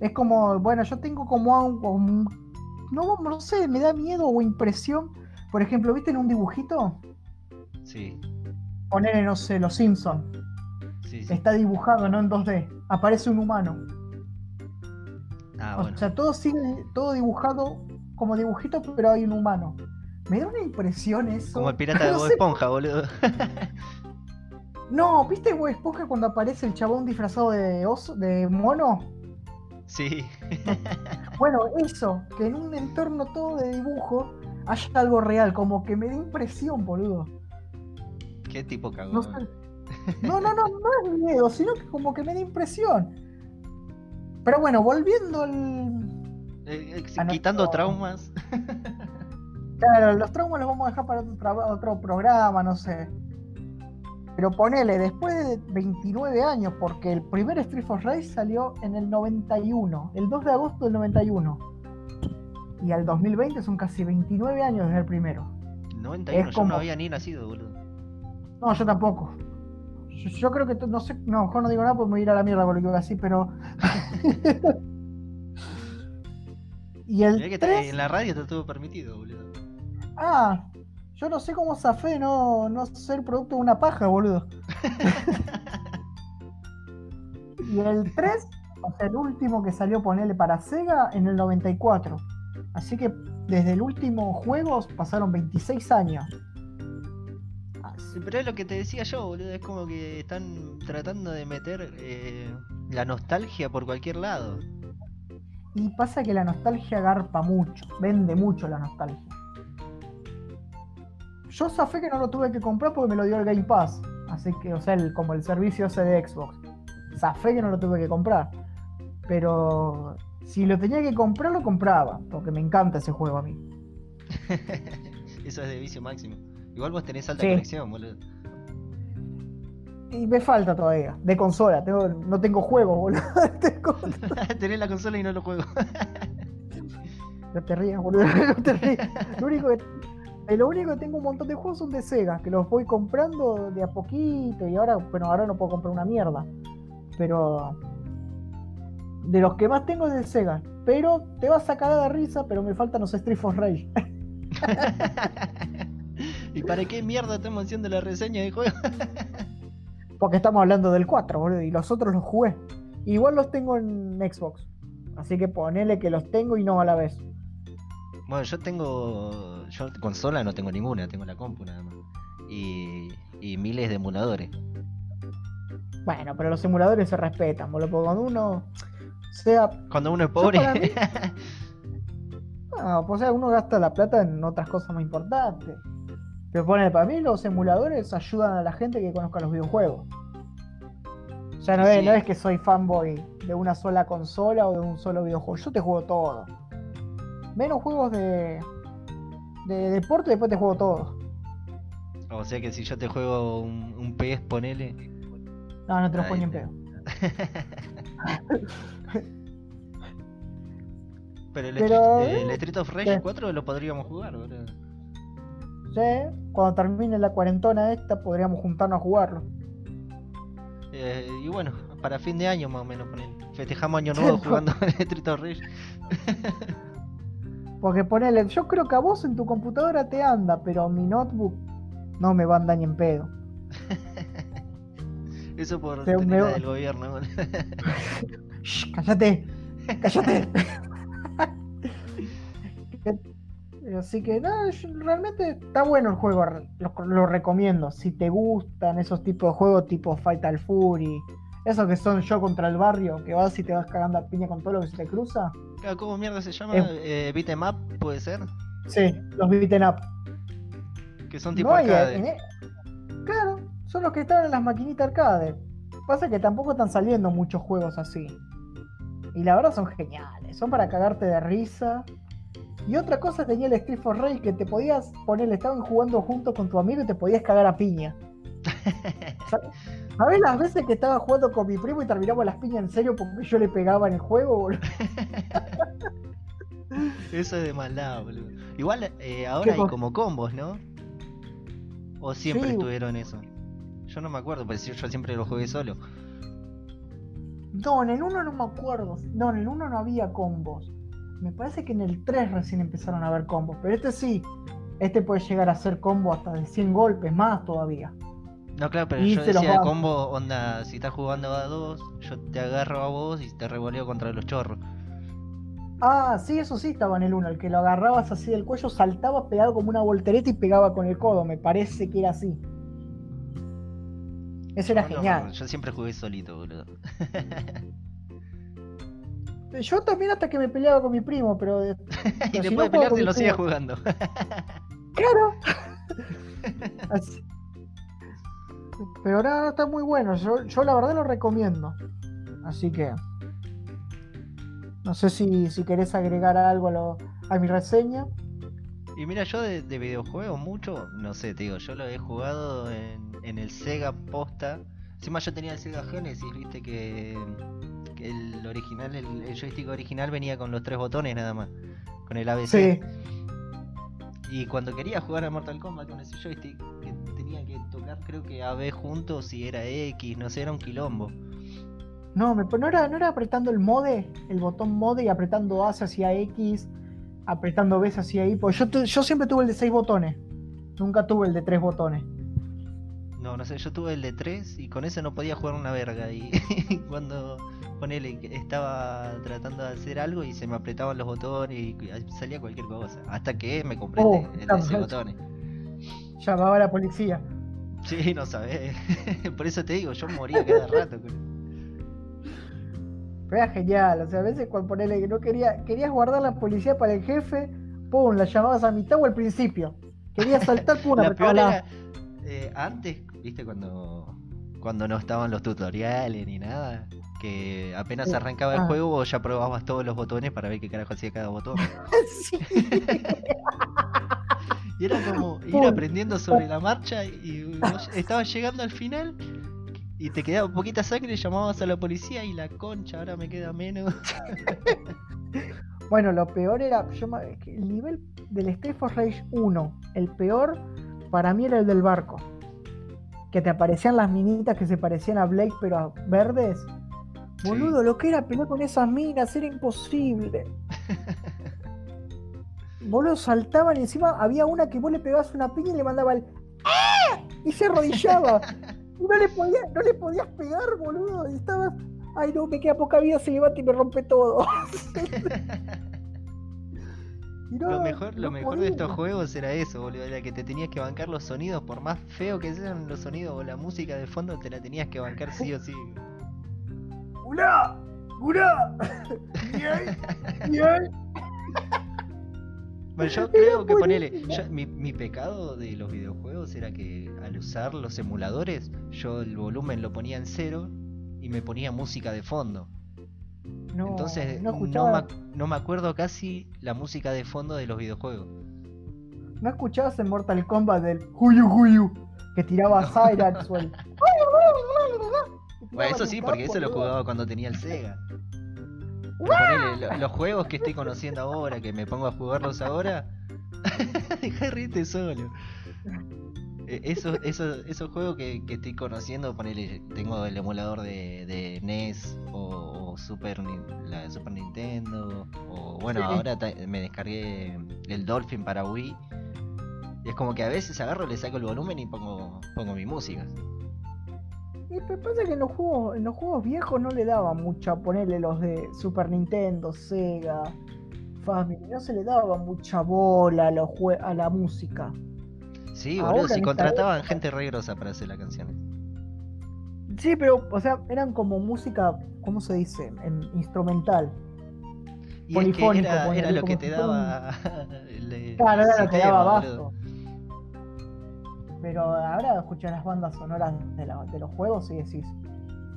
Es como, bueno, yo tengo como un, un- no, no sé, me da miedo o impresión. Por ejemplo, ¿viste en un dibujito? Sí, Poner, no sé, los Simpsons. sí, sí. Está dibujado, no en 2D. Aparece un humano. Ah, O bueno. sea, todo sigue, todo dibujado como dibujito, pero hay un humano. Me da una impresión eso. Como el pirata de No Bob sé Esponja, boludo. No, ¿viste Bob Esponja cuando aparece el chabón disfrazado de oso, de mono? Sí. Bueno, eso, que en un entorno todo de dibujo haya algo real, como que me da impresión, boludo. Qué tipo No, cagón. sé. no, no, no, no es miedo, sino que como que me da impresión. Pero bueno, volviendo al. Eh, eh, quitando nuestro- traumas. Claro, los traumas los vamos a dejar para otro programa, no sé. Pero ponele, después de 29 años, porque el primer Street for Rage salió en el 91, el 2 de agosto del 91. Y al 2020 son casi 29 años desde el primero. 91, Es yo como- no había ni nacido, boludo. No, yo tampoco. Yo, yo creo que, no sé, no, mejor no digo nada porque me voy a ir a la mierda con lo que voy a decir, pero... y el Mirá que está- 3... en la radio está todo permitido, boludo. Ah, yo no sé cómo zafé no, no ser producto de una paja, boludo. y el 3, o sea, el último que salió ponerle para Sega en el 94. Así que desde el último juego pasaron 26 años. Pero es lo que te decía yo, boludo. Es como que están tratando de meter eh, la nostalgia por cualquier lado. Y pasa que la nostalgia garpa mucho, vende mucho la nostalgia. Yo zafé que no lo tuve que comprar porque me lo dio el Game Pass. Así que, o sea, el- como el servicio ese de Xbox. Zafé que no lo tuve que comprar. Pero si lo tenía que comprar, lo compraba. Porque me encanta ese juego a mí. Eso es de vicio máximo. Igual vos tenés alta Sí. conexión, boludo. Y me falta todavía. De consola. Tengo, no tengo juegos, boludo. Tengo- tenés la consola y no lo juego. No te rías, boludo. No te rías. Lo único que, eh, lo único que tengo un montón de juegos son de Sega, que los voy comprando de a poquito y ahora, bueno, ahora no puedo comprar una mierda. Pero de los que más tengo es de Sega. Pero te vas a cagar de risa, pero me faltan los Street for Rage. ¿Y para qué mierda estamos haciendo la reseña de juego? Porque estamos hablando del 4, boludo, y los otros los jugué. Igual los tengo en Xbox. Así que ponele que los tengo y no a la vez. Bueno, yo tengo. Yo consola no tengo ninguna, tengo la compu nada más. Y, y miles de emuladores. Bueno, pero los emuladores se respetan, boludo. Cuando uno sea Cuando uno es pobre. mí- Ah, pues, o sea, uno gasta la plata en otras cosas más importantes. Pero pone, para mí los emuladores ayudan a la gente que conozca los videojuegos. Sea, no, es, Sí. no es que soy fanboy de una sola consola o de un solo videojuego. Yo te juego todo. Menos juegos de, de deporte, después te juego todo. o sea que si yo te juego un, un PES, ponele. No, no te lo juego ni en pedo. Pero el, Pero, Street, el Street of Rage sí. 4 lo podríamos jugar, boludo. Sí, cuando termine la cuarentona esta, podríamos juntarnos a jugarlo. Eh, y bueno, para fin de año más o menos, ponele. Festejamos año nuevo jugando el Street of Rage. Porque ponele, yo creo que a vos en tu computadora te anda, pero mi notebook no me va a andar ni en pedo. Eso por tener me- la del gobierno. Shh, cállate, cállate. Así que nada, yo- realmente está bueno el juego, lo, lo recomiendo. Si te gustan esos tipos de juegos tipo Fatal Fury, esos que son yo contra el barrio, que vas y te vas cagando a piña con todo lo que se te cruza. Claro, ¿Cómo mierda se llama? Es- Eh, Beat'em up, puede ser. Sí, los beaten up. Que son tipo No, y arcade. en- e- claro, son los que están en las maquinitas arcade. Pasa que tampoco están saliendo muchos juegos así. Y la verdad son geniales, son para cagarte de risa. Y otra cosa tenía el Street for que te podías poner, estaban jugando juntos con tu amigo y te podías cagar a piña. ¿Sabes las veces que estaba jugando con mi primo y terminamos las piñas en serio porque yo le pegaba en el juego, boludo? Eso es de maldad, boludo. Igual eh, ahora hay como combos, ¿no? O siempre Sí. estuvieron eso. Yo no me acuerdo, pues yo, yo siempre lo jugué solo. No, en el 1 no me acuerdo. No, en el 1 no había combos. Me parece que en el 3 recién empezaron a haber combos. Pero este sí. Este puede llegar a ser combo hasta de 100 golpes más todavía. No, claro, pero yo decía va- combo, onda, si estás jugando a dos, yo te agarro a vos y te revoleo contra los chorros. Ah, sí, eso sí estaba en el 1. El que lo agarrabas así del cuello, saltaba pegado como una voltereta y pegaba con el codo. Me parece que era así. Eso era no, genial. yo siempre jugué solito, boludo. Yo también hasta que me peleaba con mi primo, pero... de- y si después no de juego pelear con te mi lo primo. jugando. Claro. Así. Pero ahora está muy bueno. Yo, yo la verdad lo recomiendo. Así que. No sé si, si querés agregar algo a, lo- a mi reseña. Y mira, yo de, de videojuegos mucho, no sé, te digo, yo lo he jugado en, en el Sega posta. Encima yo tenía el Sega Genesis, viste que, que el original, el, el joystick original venía con los tres botones nada más, con el ABC. Sí. Y cuando quería jugar a Mortal Kombat con ese joystick, que creo que AB juntos y era X, no sé, era un quilombo. No, me, no, era, no era apretando el mode, el botón mode y apretando A hacia X, apretando B hacia Y. Pues yo, tu- yo siempre tuve el de 6 botones. Nunca tuve el de 3 botones. No, no sé, yo tuve el de 3 y con ese no podía jugar una verga. Y cuando ponele estaba tratando de hacer algo y se me apretaban los botones y salía cualquier cosa. Hasta que me compré Oh, el de- el de estamos 6 hechos. botones. Llamaba a la policía. Sí, no sabés. Por eso te digo, yo moría cada rato. Pero era genial, o sea, a veces cuando ponele que no quería, querías guardar la policía para el jefe, pum, la llamabas a mitad o al principio. Querías saltar, apretabas peor la- eh, antes, viste, cuando, cuando no estaban los tutoriales ni nada, que apenas arrancaba el Ah. juego vos ya probabas todos los botones para ver qué carajo hacía cada botón. Sí. Y era como ir aprendiendo sobre la marcha y vos estabas llegando al final y te quedaba poquita sangre, llamabas a la policía y la concha, ahora me queda menos. Bueno, lo peor era, yo el nivel del Street of Rage 1, el peor para mí era el del barco. Que te aparecían las minitas que se parecían a Blake, pero a verdes. Sí. Boludo, lo que era pelear con esas minas era imposible. Boludo, saltaban y encima había una que vos le pegabas una piña y le mandaba el ¡Ah! y se arrodillaba. y no le, podía, no le podías pegar, boludo. Y estabas, ay no, me queda poca vida, se levanta y me rompe todo. No, Lo mejor, lo mejor de estos juegos era eso, boludo, era que te tenías que bancar los sonidos, por más feo que sean los sonidos o la música de fondo, te la tenías que bancar sí o sí. ¡Gurá! ¡Gurá! ¡Bien! ¡Bien! Bueno, yo creo que ponele, yo- mi, mi pecado de los videojuegos era que al usar los emuladores, yo el volumen lo ponía en cero y me ponía música de fondo. No, Entonces no no, me, ac- no me acuerdo casi la música de fondo de los videojuegos. no escuchabas en Mortal Kombat del Huyu Huyu que tiraba Cyrax o el. que Bueno, eso sí, porque eso lo jugaba cuando tenía el Sega. Ponele, lo- los juegos que estoy conociendo ahora, que me pongo a jugarlos ahora, deja de reírte solo. Eh, Esos, juegos que, que estoy conociendo, ponele, tengo el emulador de, de NES o, o Super, la Super Nintendo, o bueno, Sí. ahora me descargué el Dolphin para Wii. Y es como que a veces agarro, le saco el volumen y pongo, pongo mi música. Y pasa que en los juegos, en los juegos viejos no le daba mucha, ponerle los de Super Nintendo, Sega, Family, no se le daba mucha bola a, los jue- a la música. Sí, Ahora boludo, si contrataban gente re grosa para hacer las canciones. Sí, pero, o sea, eran como música, ¿cómo se dice? En instrumental. Y es que era, lo que te daba el, el Claro, era lo que daba boludo. Pero ahora escuchas las bandas sonoras de, la- de los juegos y decís,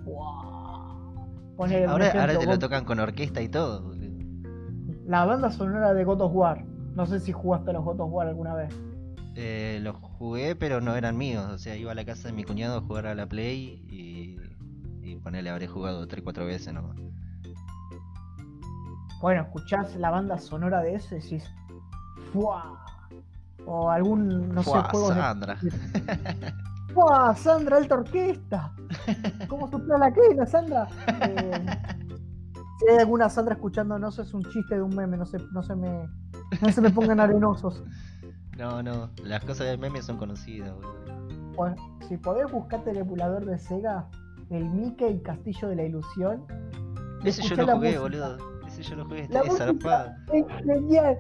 wow. Ahora, te lo tocan con orquesta y todo. La banda sonora de God of War. No sé si jugaste a los God of War alguna vez. Eh, los jugué, pero no eran míos. O sea, iba a la casa de mi cuñado a jugar a la Play y, y ponele, habré jugado 3-4 veces nomás. Bueno, escuchás la banda sonora de eso y decís, ¡fua! O algún, no Fua, sé, juego de Sandra. ¡Fua! Sandra, alta orquesta. ¿Cómo sopla la quena, Sandra? Eh, si hay alguna Sandra escuchando, no sé, es un chiste de un meme, no se, no se me, no se me pongan arenosos. No, no, las cosas del meme son conocidas, boludo. Bueno, si podés buscarte el emulador de Sega, el Mickey Castillo de la Ilusión. Ese yo lo jugué, música. boludo. Ese yo lo jugué, está música zarpado. es genial.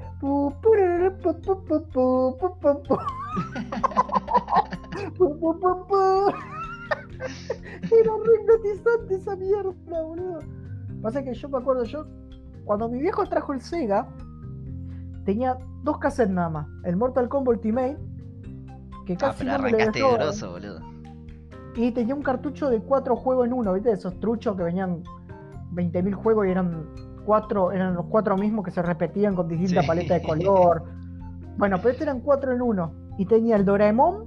Era re hipnotizante esa mierda, boludo. Pasa que yo me acuerdo, yo, cuando mi viejo trajo el Sega, tenía dos cassettes nada más. El Mortal Kombat Ultimate, que Ah, casi pero no arrancaste dejó, grosso, boludo. Y tenía un cartucho de cuatro juegos en uno, ¿viste? Esos truchos que venían 20.000 juegos y eran cuatro, eran los cuatro mismos que se repetían con distinta Sí. paleta de color. Bueno, pero este eran cuatro en uno. Y tenía el Doraemon,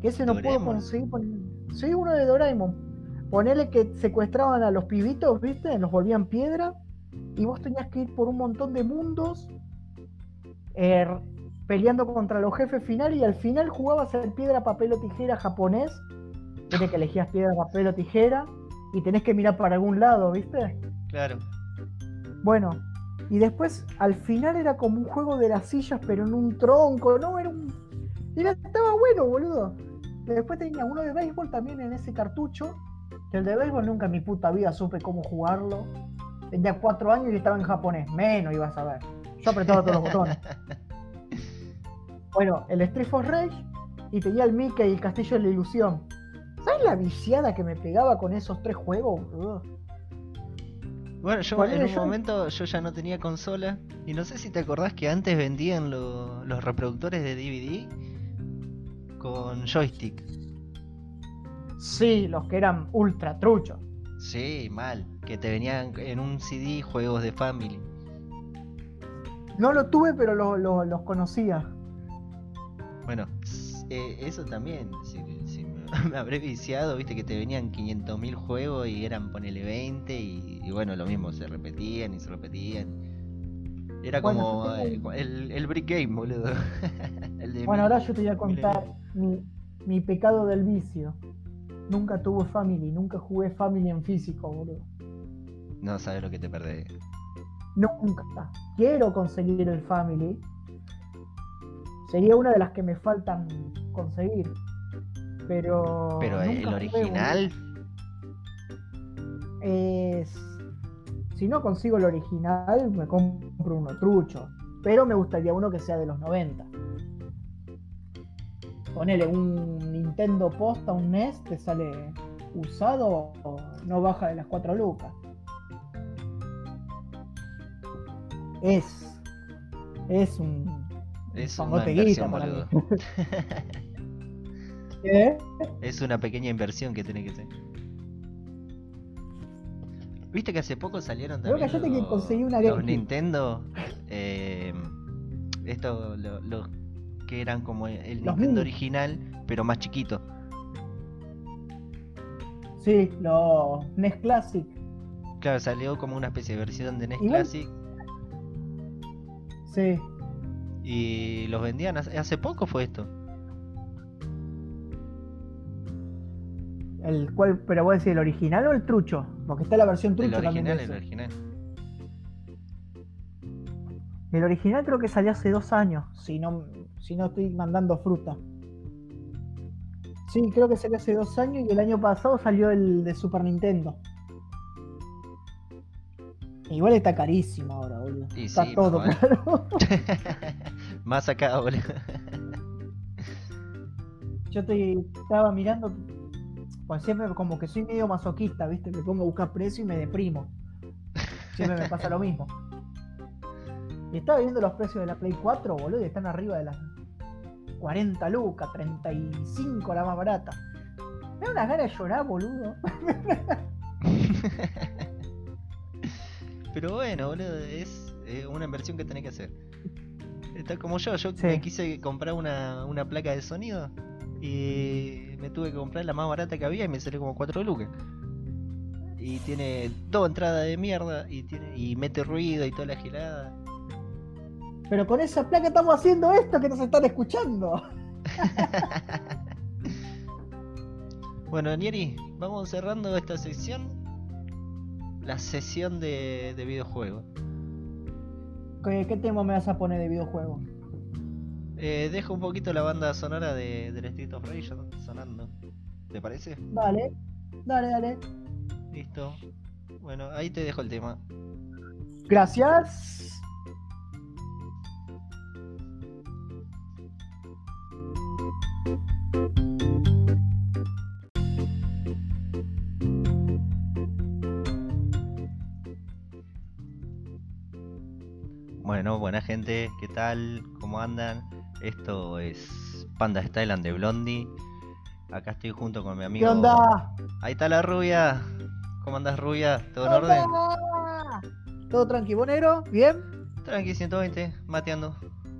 que ese no puedo Doraemon. conseguir. pon- Sí, uno de Doraemon. Ponele que secuestraban a los pibitos, ¿viste? Los volvían piedra. Y vos tenías que ir por un montón de mundos. eh, peleando contra los jefes finales. Y al final jugabas el piedra, papel o tijera japonés. Tiene que elegías piedra, papel o tijera. Y tenés que mirar para algún lado, ¿viste? Claro. Bueno, y después al final era como un juego de las sillas, pero en un tronco, ¿no? Era un. Era, estaba bueno, boludo. Después tenía uno de béisbol también en ese cartucho. Que el de béisbol nunca en mi puta vida supe cómo jugarlo. Tenía cuatro años y estaba en japonés. Menos ibas a ver. Yo apretaba todos los botones. Bueno, el Street for Rage y tenía el Mickey y el Castillo de la Ilusión. ¿Sabes la viciada que me pegaba con esos tres juegos, boludo? Bueno, yo en un momento yo ya no tenía consola y no sé si te acordás que antes vendían lo- los reproductores de DVD con joystick. Sí, los que eran ultra truchos. Sí, mal, que te venían en un CD juegos de Family. No lo tuve, pero lo- lo- los conocía. Bueno, eh, eso también, si me, habré viciado, viste que te venían 500.000 juegos y eran ponele 20 y, y bueno, lo mismo, se repetían y se repetían. Era como eh, el, el Brick Game, boludo. El de Bueno, mil- ahora yo te voy a contar mi, mi pecado del vicio. Nunca tuve Family, nunca jugué Family en físico, boludo. No sabes lo que te perdés. Nunca. Quiero conseguir el Family. Sería una de las que me faltan conseguir. Pero. Pero el original. Es. Si no consigo el original, me compro uno trucho. Pero me gustaría uno que sea de los 90. Ponele un Nintendo Posta, un NES, te sale usado o no baja de las 4 lucas. Es. Es un. es guita para mí. ¿Eh? Es una pequeña inversión que tiene que ser. Viste que hace poco salieron Pero también que los- conseguí una los GameCube. Nintendo. Eh, esto, lo- los que eran como el Los Nintendo mini. original, pero más chiquito. Sí, los NES Classic. Claro, salió como una especie de versión de NES Classic Sí. y los vendían hace, hace poco fue esto. El cual, pero voy a decir el original o el trucho, porque está la versión El trucho también. original, de el original. El original creo que salió hace dos años, si no, si no estoy mandando fruta. Sí, creo que salió hace dos años y el año pasado salió el de Super Nintendo. Igual está carísimo ahora, boludo. Está sí, todo más claro. Más acá, boludo. Yo te estaba mirando, pues siempre como que soy medio masoquista, ¿viste? Me pongo a buscar precio y me deprimo. Siempre me pasa lo mismo. Y estaba viendo los precios de la Play 4, boludo, y están arriba de las 40 lucas, 35 la más barata. Me da unas ganas de llorar, boludo. Pero bueno, boludo, es eh, una inversión que tenés que hacer. Está como yo, yo Sí. me quise comprar una, una placa de sonido y me tuve que comprar la más barata que había y me salió como 4 lucas. Y tiene dos entradas de mierda y tiene y mete ruido y toda la girada. Pero con esa placa estamos haciendo esto que nos están escuchando. Bueno, Nieri, vamos cerrando esta sección. La sesión de, de videojuegos. ¿Qué, qué tema me vas a poner de videojuego? Eh, dejo un poquito la banda sonora de, del Street of Rage sonando. ¿Te parece? Dale, dale, dale. Listo. Bueno, ahí te dejo el tema. Gracias. Bueno, buena gente, ¿qué tal? ¿Cómo andan? Esto es Panda Style and the Blondie. Acá estoy junto con mi amigo. ¿Qué onda? Ahí está la rubia. ¿Cómo andas, rubia? ¿Todo en ¿Qué orden? ¿Todo tranqui, ¿Vos, negro? ¿Bien? Tranqui, 120, mateando.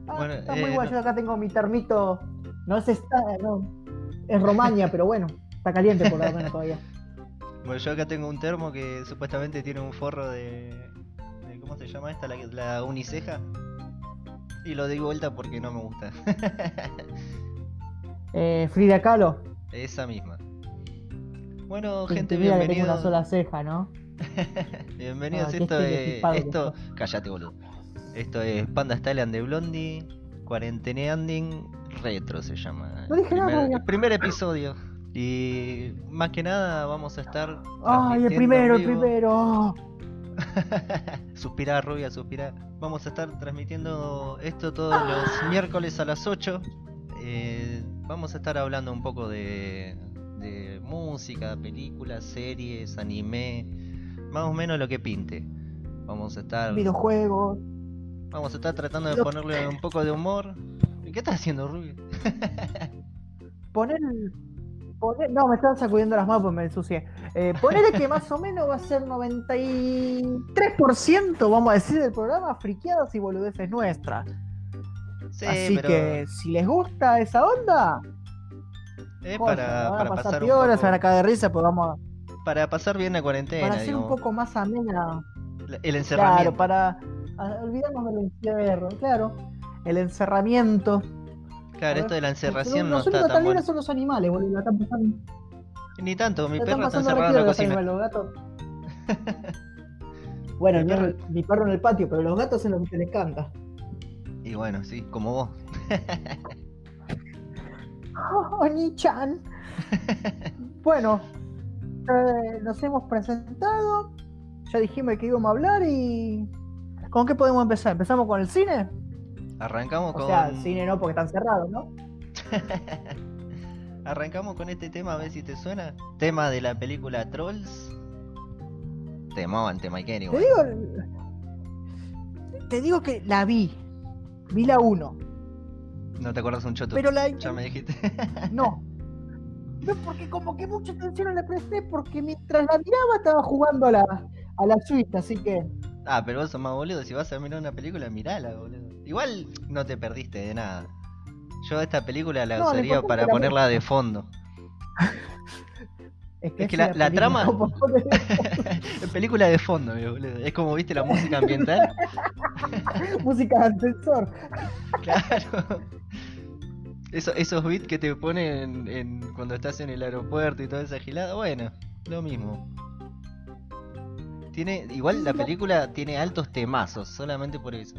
Ah, Bueno, está eh, muy guay. no- Yo acá tengo mi termito. No es esta, no. Es Romaña, pero bueno. Está caliente por lo menos todavía. Bueno, yo acá tengo un termo que supuestamente tiene un forro de. de- ¿Cómo se llama esta? La, la uniceja. Y lo di vuelta porque no me gusta. Eh, Frida Kahlo. Esa misma. Bueno, que gente, bienvenidos. una sola ceja, ¿no? Bienvenidos, Ah, esto es. Esto. Callate, boludo. Esto es Panda Style and the Blondie. Cuarenteneanding Retro se llama. No dije nada, primer, el primer episodio. Y más que nada vamos a estar. Ay, el primero, el primero. suspirar, rubia, suspirar. Vamos a estar transmitiendo esto todos los miércoles a las 8. eh, vamos a estar hablando un poco de, de música, películas, series, anime, más o menos lo que pinte. Vamos a estar Videojuegos. vamos a estar tratando de ponerle un poco de humor. ¿Y ¿Qué estás haciendo, Rubio? Poner, poner- no, me están sacudiendo las manos porque me ensucié. Eh, ponerle que más o menos va a ser 93%, vamos a decir, del programa friqueadas y boludeces nuestras. Sí, Así pero que si les gusta esa onda, es joya, para, van a para pasar pasar un piola, se van a poco, caer de risa, pues vamos a, para pasar bien la cuarentena, para hacer un poco más amena. El encerramiento. Claro, para olvidarnos del encierro, claro. El encerramiento. Claro, esto de la encerración no los está tan bueno. son los animales, boludo. La están pasando, Ni tanto, mi perro está encerrado en la cocina. los animales, los gatos. bueno, Mi mi, perro- mi perro en el patio, pero los gatos en lo que se les canta. Y bueno, sí, como vos. Oh, Ni-chan. bueno, eh, nos hemos presentado. Ya dijimos que íbamos a hablar y. ¿Con qué podemos empezar? ¿Empezamos con el cine? Arrancamos O con. sea, el cine no, porque están cerrados, ¿no? Arrancamos con este tema, a ver si te suena. Tema de la película Trolls. Tema y Kenny, Te digo. Te digo que la vi. Vi la 1. No te acuerdas un choto. Pero la. Ya me dijiste. No. No, porque como que mucha atención no le presté, porque mientras la miraba estaba jugando a la, a la Switch, así que. ah, pero vos sos más boludo. Si vas a mirar una película, mirala, boludo. Igual no te perdiste de nada. Yo esta película la No, usaría para ponerla de fondo. Es que, Es que es la- la trama- película de fondo, boludo. Es como viste la música ambiental. música de ascensor. Claro. Eso- esos beats que te ponen en, cuando estás en el aeropuerto y toda esa gilada, bueno, lo mismo. Tiene, igual la película tiene altos temazos, solamente por eso.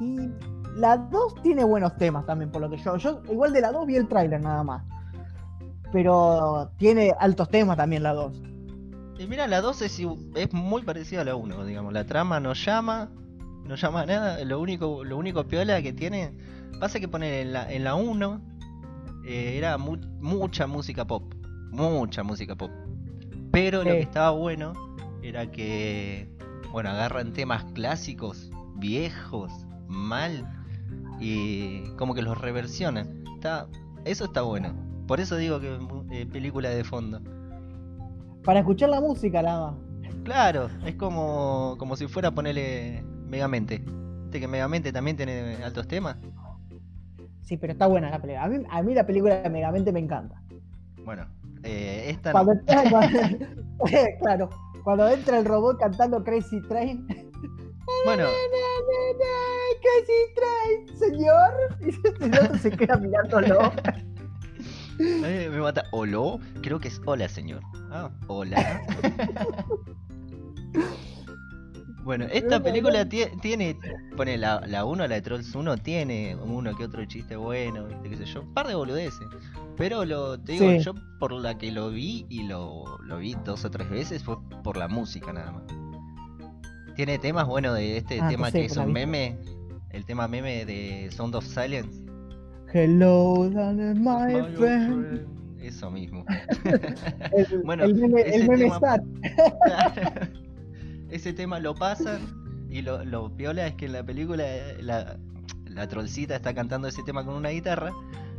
Y la 2 tiene buenos temas también, por lo que yo. Yo igual de la 2 vi el tráiler nada más. Pero tiene altos temas también la 2. Y mira, la 2 es, es muy parecida a la 1, digamos. La trama no llama, no llama a nada. Lo único, lo único piola que tiene, pasa que poner en la, en la 1 eh, era mu- mucha música pop. Mucha música pop. Pero lo que estaba bueno era que, bueno, agarran temas clásicos, viejos, mal, y como que los reversionan. Está, eso está bueno. Por eso digo que eh, película de fondo. Para escuchar la música nada. Claro, es como, como si fuera a ponerle Megamente. Viste que Megamente también tiene altos temas. Sí, pero está buena la película. A mí, a mí la película de Megamente me encanta. Bueno, eh, esta no. Entra, cuando- claro, cuando entra el robot cantando Crazy Train. Bueno, Crazy Train, señor. Y el otro se queda mirándolo. eh, me mata. ¿Oló? Creo que es hola, señor. Ah, hola. Bueno, esta película tie- tiene, pone la, la 1, la de Trolls 1, tiene uno que otro chiste bueno, ¿viste? qué sé yo, un par de boludeces. Pero lo, te digo, Sí. yo por la que lo vi y lo, lo vi dos o tres veces fue por la música nada más. Tiene temas, bueno, de este Ah, tema pues sí, que es un meme, el tema meme de Sound of Silence. Hello, my friend. Eso mismo. El, Bueno, el meme, el ese meme tema-. Ese tema lo pasan y lo, lo piola es que en la película la, la trollcita está cantando ese tema con una guitarra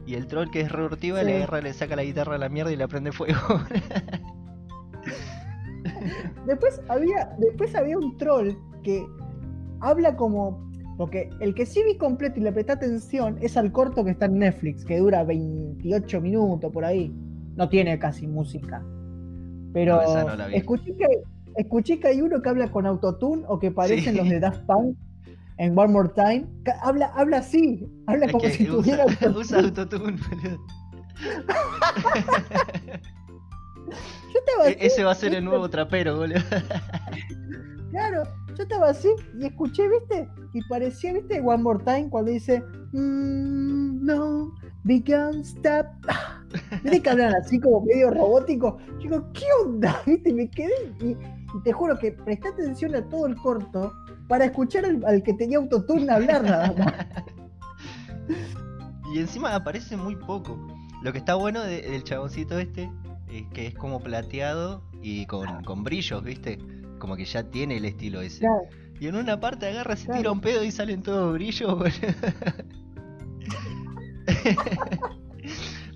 y el troll que es reortiva Sí. le agarra, le saca la guitarra a la mierda y le prende fuego. Después había, después había un troll que habla como. Porque el que sí vi completo y le presté atención es al corto que está en Netflix, que dura 28 minutos por ahí. No tiene casi música. Pero No, no escuché, que, escuché que hay uno que habla con autotune o que parecen Sí. los de Daft Punk en One More Time. Habla, habla así, habla Es como si usa, tuviera autotune. usa autotune. Yo estaba E- Ese va a ser el nuevo trapero, boludo. Claro, yo estaba así y escuché, ¿viste? Y parecía, ¿viste? One More Time cuando dice, "Mm, no, we can't stop. ¿Viste que así como medio robótico? Yo digo, ¿qué onda? ¿Viste? Me quedé y, te juro que presté atención a todo el corto para escuchar al, que tenía autotune hablar nada más. y encima aparece muy poco. Lo que está bueno de- del chaboncito este es que es como plateado y con, con brillos, ¿viste? Como que ya tiene el estilo ese. Claro. Y en una parte agarra, se Claro. tira un pedo y salen todos brillos.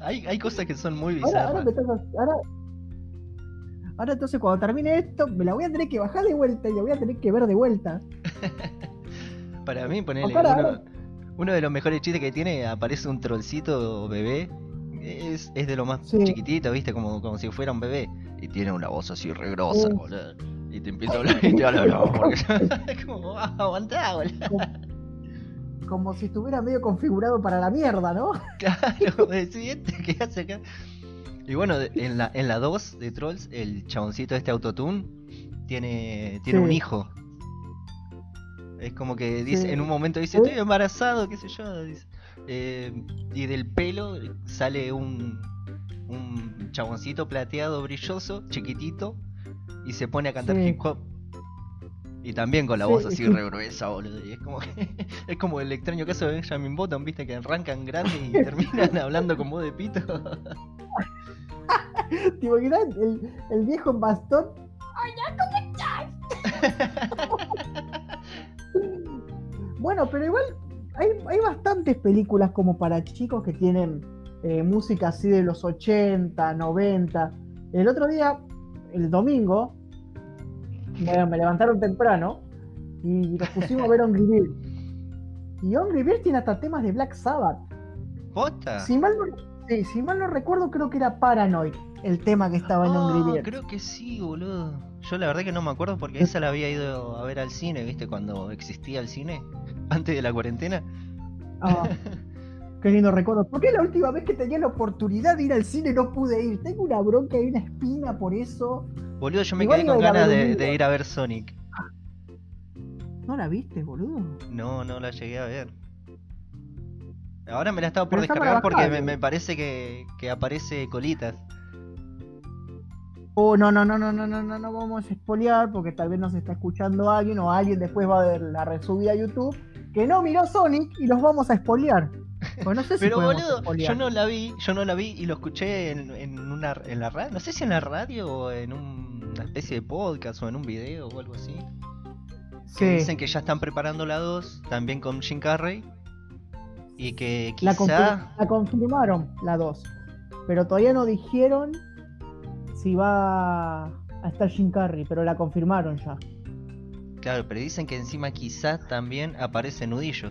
hay, hay cosas que son muy Ahora, ahora, bizarras. me estás- ahora, ahora entonces cuando termine esto, me la voy a tener que bajar de vuelta y la voy a tener que ver de vuelta. Para mí, Ojalá, uno, ahora- uno de los mejores chistes que tiene, aparece un trollcito bebé. Es, es de lo más Sí. chiquitito, ¿viste? Como, como si fuera un bebé. Y tiene una voz así re grosa, Sí. boludo. Y te empieza a hablar y te habla, no, porque... es como, ah, aguantá, boludo. Como si estuviera medio configurado para la mierda, ¿no? Claro, este, ¿qué hace acá? Y bueno, de- en la, en la 2 de Trolls, el chaboncito este autotune tiene, tiene Sí. un hijo. Es como que dice, Sí. en un momento dice, ¿Eh? estoy embarazado, qué sé yo. dice. Eh, y del pelo sale un, un chaboncito plateado brilloso, chiquitito, y se pone a cantar Sí. hip hop. Y también con la Sí, voz así sí. re gruesa, boludo. Y es como es como el extraño caso de Benjamin Button, viste, que arrancan grandes y terminan hablando con voz de pito. ¿Te imaginas el, el viejo en bastón? Bueno, pero igual hay, hay bastantes películas como para chicos que tienen eh, música así de los 80, 90. El otro día, el domingo, me, me levantaron temprano y nos pusimos a ver Angry Birds. Y Angry Birds tiene hasta temas de Black Sabbath. ¿Posta? Si mal, no, sí, si mal no recuerdo, creo que era Paranoid el tema que estaba en Angry Ah, Birds. creo que sí, boludo. Yo la verdad que no me acuerdo porque esa la había ido a ver al cine, viste, cuando existía el cine, antes de la cuarentena. Ah, qué lindo recuerdo. ¿Por qué la última vez que tenía la oportunidad de ir al cine no pude ir? Tengo una bronca y una espina por eso. Boludo, yo me Igual quedé con ganas de, ir a ver Sonic. ¿No la viste, boludo? No, no la llegué a ver. Ahora me la estaba por Pero descargar porque me, bajar. me parece que, que aparece colitas. Oh, no, no, no, no, no, no, no, no vamos a spoilear porque tal vez nos está escuchando alguien o alguien después va a ver la resubida a YouTube que no miró Sonic y los vamos a spoilear. Pues no sé si Pero boludo, yo no la vi, yo no la vi y lo escuché en, en una en la radio, no sé si en la radio o en un- una especie de podcast o en un video o algo así. Sí. Que dicen que ya están preparando la 2, también con Jim Carrey. Y que La, quizá confir- la confirmaron, la 2. Pero todavía no dijeron si va a estar Jim Carrey, pero la confirmaron ya. Claro, pero dicen que encima quizá también aparece Nudillo.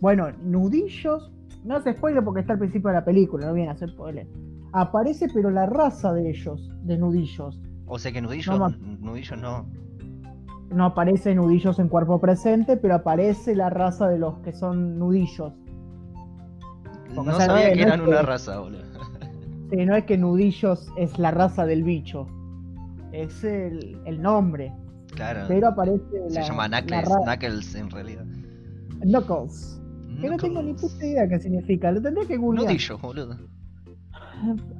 Bueno, nudillos, no hace spoiler porque está al principio de la película, no viene a hacer spoiler. Aparece, pero la raza de ellos, de nudillos. O sea que Nudillo, No ma- Nudillo no. No aparece nudillos en cuerpo presente, pero aparece la raza de los que son nudillos. Porque, No sabía es- que no es eran una que- raza, boludo. Sí, no es que nudillos es la raza del bicho, es el, el nombre. Claro. Pero aparece Se la, llama la Knuckles, Knuckles en realidad. Knuckles. Que no tengo ni puta idea qué significa, lo tendría que googlear. Nudillo, boludo.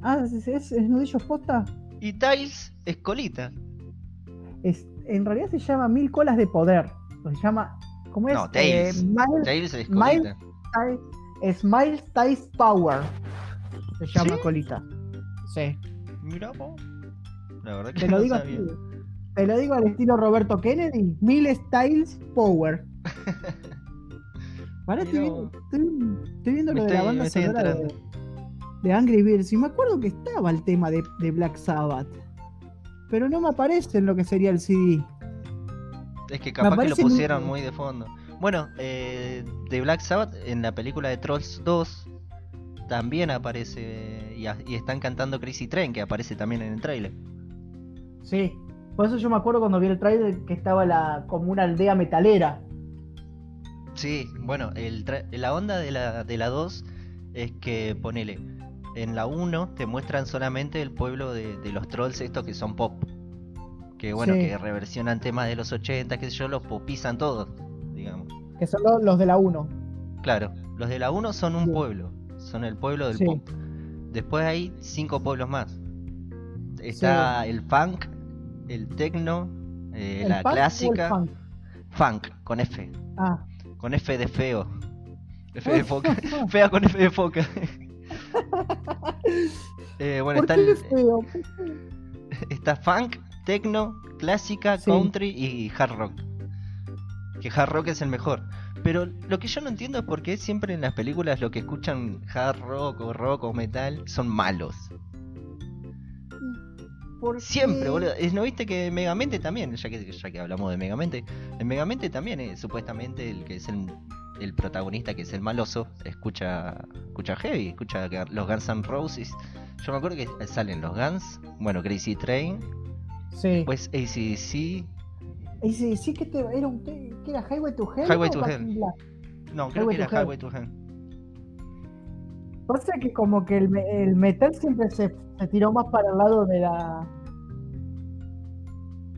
Ah, ¿es, es, es nudillos posta? Y Tiles es colita. Es, en realidad se llama Mil Colas de Poder. Se llama. ¿Cómo es? No, Tails. Eh, Miles, Tails es Miles- colita. Smiles Ties Power. Se llama ¿Sí? colita. Sí. Mira vos. La verdad que Te lo no digo sabía. así. Te lo digo al estilo Roberto Kennedy. Mil Styles Power. Ahora estoy viendo, vos. estoy, estoy viendo Me lo de la banda sonora de, Angry Birds. Y me acuerdo que estaba el tema de, de Black Sabbath. Pero no me aparece en lo que sería el CD. Es que capaz que lo pusieron muy de fondo. Bueno, eh, de Black Sabbath en la película de Trolls 2 también aparece y, a- y están cantando Crazy Train, que aparece también en el trailer. Sí. Por eso yo me acuerdo cuando vi el trailer que estaba la, como una aldea metalera. Sí, bueno, el tra- la onda de la, de la 2 es que, ponele, en la 1 te muestran solamente el pueblo de, de los trolls estos que son pop. Que bueno, Sí. que reversionan temas de los 80, qué sé yo, los popizan todos, digamos. Que son lo- los de la 1. Claro, los de la 1 son un Sí. pueblo, son el pueblo del Sí. pop. Después hay cinco pueblos más. Está el funk, el techno, eh, ¿El la clásica, funk? funk con F, Ah, con F de feo. F de foca. Fea con F de foca. Eh, bueno, ¿Por está, qué el- feo? está funk, techno, clásica, Sí. country y hard rock. Que hard rock es el mejor. Pero lo que yo no entiendo es por qué siempre en las películas lo que escuchan hard rock o rock o metal son malos. Porque- Siempre, boludo. ¿No viste que Megamente también, ya que, ya que hablamos de Megamente, en Megamente también es supuestamente el que es el, el protagonista, que es el maloso, escucha escucha heavy, escucha los Guns N' Roses. Yo me acuerdo que salen los Guns, bueno, Crazy Train, Sí. pues ACDC, sí que te, era un que era Highway to Hell. Highway to Hell. no, creo Highway que era. Highway to Hell. Pasa que como que el, me- el metal siempre se, se tiró más para el lado de la...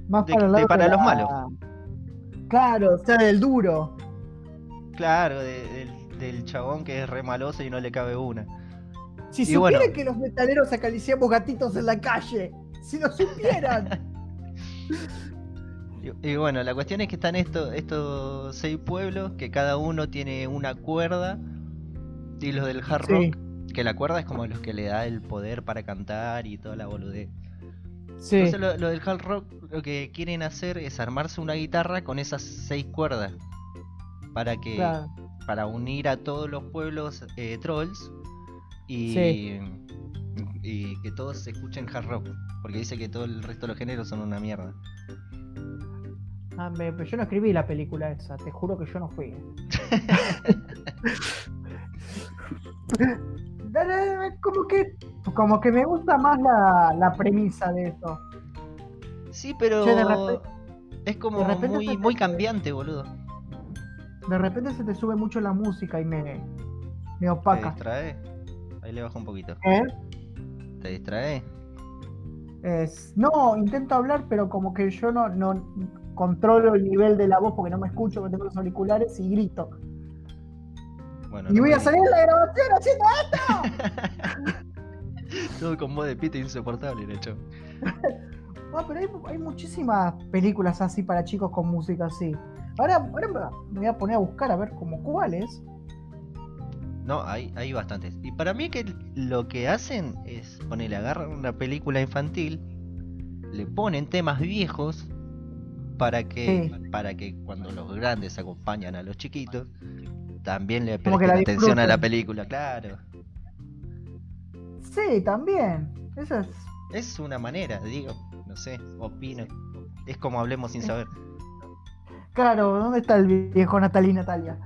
Más De- para el de lado para de los la- malos. Claro, o sea, del duro. Claro, de- del, del chabón que es re maloso y no le cabe una. Si Y supieran bueno. que los metaleros acariciamos gatitos en la calle. Si lo supieran. Y, y bueno, la cuestión es que están estos, estos seis pueblos, que cada uno tiene una cuerda, y los del hard Sí. Que la cuerda es como los que le da el poder para cantar y toda la boludez. sí. Entonces lo, lo del hard rock lo que quieren hacer es armarse una guitarra con esas seis cuerdas, para que claro. para unir a todos los pueblos eh, trolls y, Sí. y que todos escuchen hard rock, porque dice que todo el resto de los géneros son una mierda. Ah, pero yo no escribí la película esa, te juro que yo no fui. Dale, como que como que me gusta más la, la premisa de eso. Sí, pero es como muy, te- muy cambiante, boludo. De repente se te sube mucho la música y me, me ¿Te opaca. distrae? Ahí le bajo un poquito. ¿Eh? ¿Te distrae? Es- no, intento hablar, pero como que yo no, no controlo el nivel de la voz porque no me escucho, porque tengo los auriculares y grito. Bueno, Y no voy me a salir en la grabación haciendo esto. Todo con voz de pito insoportable, de hecho. Ah, pero hay, hay muchísimas películas así para chicos con música así. Ahora, ahora me voy a poner a buscar a ver como cuáles. No, hay, hay bastantes. Y para mí que lo que hacen es ponerle, agarran una película infantil, le ponen temas viejos para que, Sí. para que cuando los grandes acompañan a los chiquitos, también le presten la atención a la película, claro. Sí, también. Eso es. Es una manera, digo, no sé, opino. Es como hablemos sin saber. Claro, ¿dónde está el viejo Natalia y Natalia?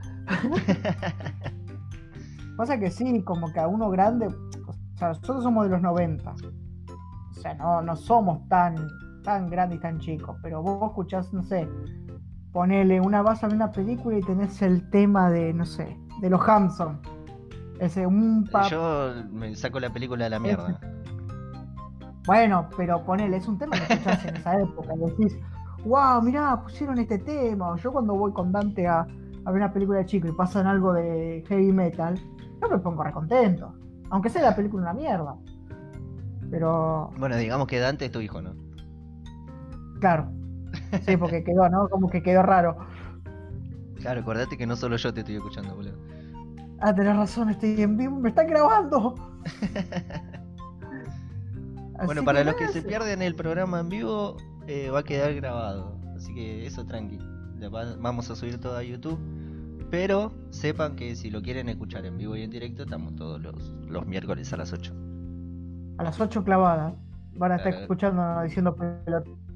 Pasa que sí, como que a uno grande, o sea, nosotros somos de los 90. O sea, no, no somos tan, tan grandes y tan chicos, pero vos escuchás, no sé, ponele una vas a ver una película y tenés el tema de, no sé, de los Hampson. Ese, un Yo me saco la película de la mierda. Bueno, pero ponele, es un tema que escuchás en esa época. Decís, wow, mirá, pusieron este tema. Yo cuando voy con Dante a, a ver una película de chico y pasan algo de heavy metal, yo me pongo recontento. Aunque sea la película una mierda. Pero, Bueno, digamos que Dante es tu hijo, ¿no? claro. Sí, porque quedó, ¿no? Como que quedó raro. Claro, acordate que no solo yo te estoy escuchando, boludo. Ah, tenés razón, estoy en vivo, me están grabando. Bueno, para los que se pierden el programa en vivo, eh, va a quedar grabado. Así que eso tranqui. Vamos a subir todo a YouTube. Pero sepan que si lo quieren escuchar en vivo y en directo, estamos todos los, los miércoles a las 8. A las 8 clavadas. Van a estar escuchando diciendo pelotudes.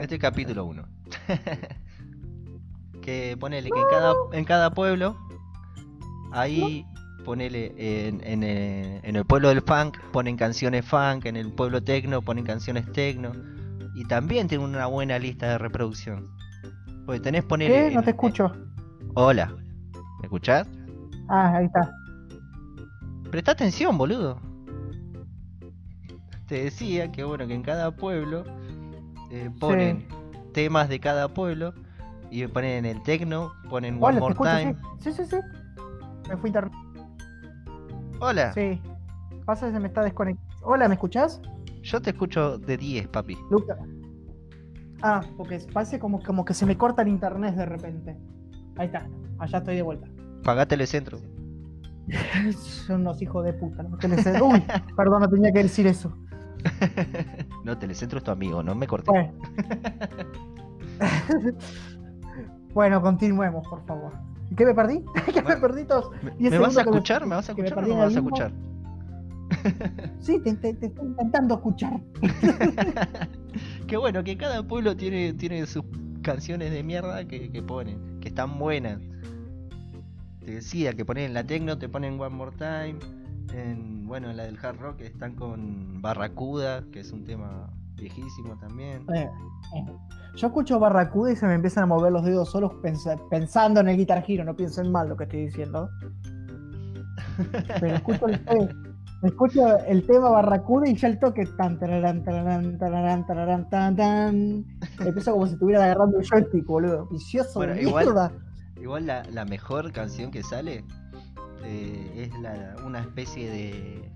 Este es capítulo 1. que ponele que en cada, en cada pueblo, ahí ponele en, en, eh, en el pueblo del funk ponen canciones funk, en el pueblo tecno ponen canciones tecno. Y también tienen una buena lista de reproducción. Porque tenés ponele. ¿Qué? No te escucho. Hola. ¿Me escuchás? Ah, ahí está. Presta atención, boludo. Te decía que bueno, que en cada pueblo eh, ponen temas de cada pueblo y ponen el techno, ponen One Hola, te More escucho, Time. sí. Sí, sí, sí. Me fui tar- Hola, Sí. Pasa que se me está desconectando. Hola, ¿me escuchás? yo te escucho de 10, papi. Luca. Ah, porque parece como, como que se me corta el internet de repente. Ahí está. Allá estoy de vuelta. Pagá Telecentro. Son unos hijos de puta. ¿no? Uy, perdón, no tenía que decir eso. no, Telecentro es tu amigo, no me corté. Bueno. bueno, continuemos, por favor. ¿Qué me perdí? ¿Qué me perdí todos? ¿Me, 10 me vas a escuchar? ¿Me vas a me escuchar o no me vas a escuchar? Sí, te, te- te estoy intentando escuchar. Qué bueno, que cada pueblo tiene, tiene sus canciones de mierda que, que ponen, que están buenas. Te decía que ponen en la techno, te ponen One More Time. En, bueno, en la del hard rock están con Barracuda, que es un tema viejísimo también. Eh, eh. Yo escucho Barracuda y se me empiezan a mover los dedos solos pensa- pensando en el Guitar Hero, no piensen mal lo que estoy diciendo. Pero escucho el, escucho el tema Barracuda y ya el toque tan tararán, tararán, tararán, tararán, tan, tan. Empieza como si estuviera agarrando un joystick, boludo. Vicioso Bueno, de igual- mierda. Igual la, la mejor canción que sale eh, es la, una especie de,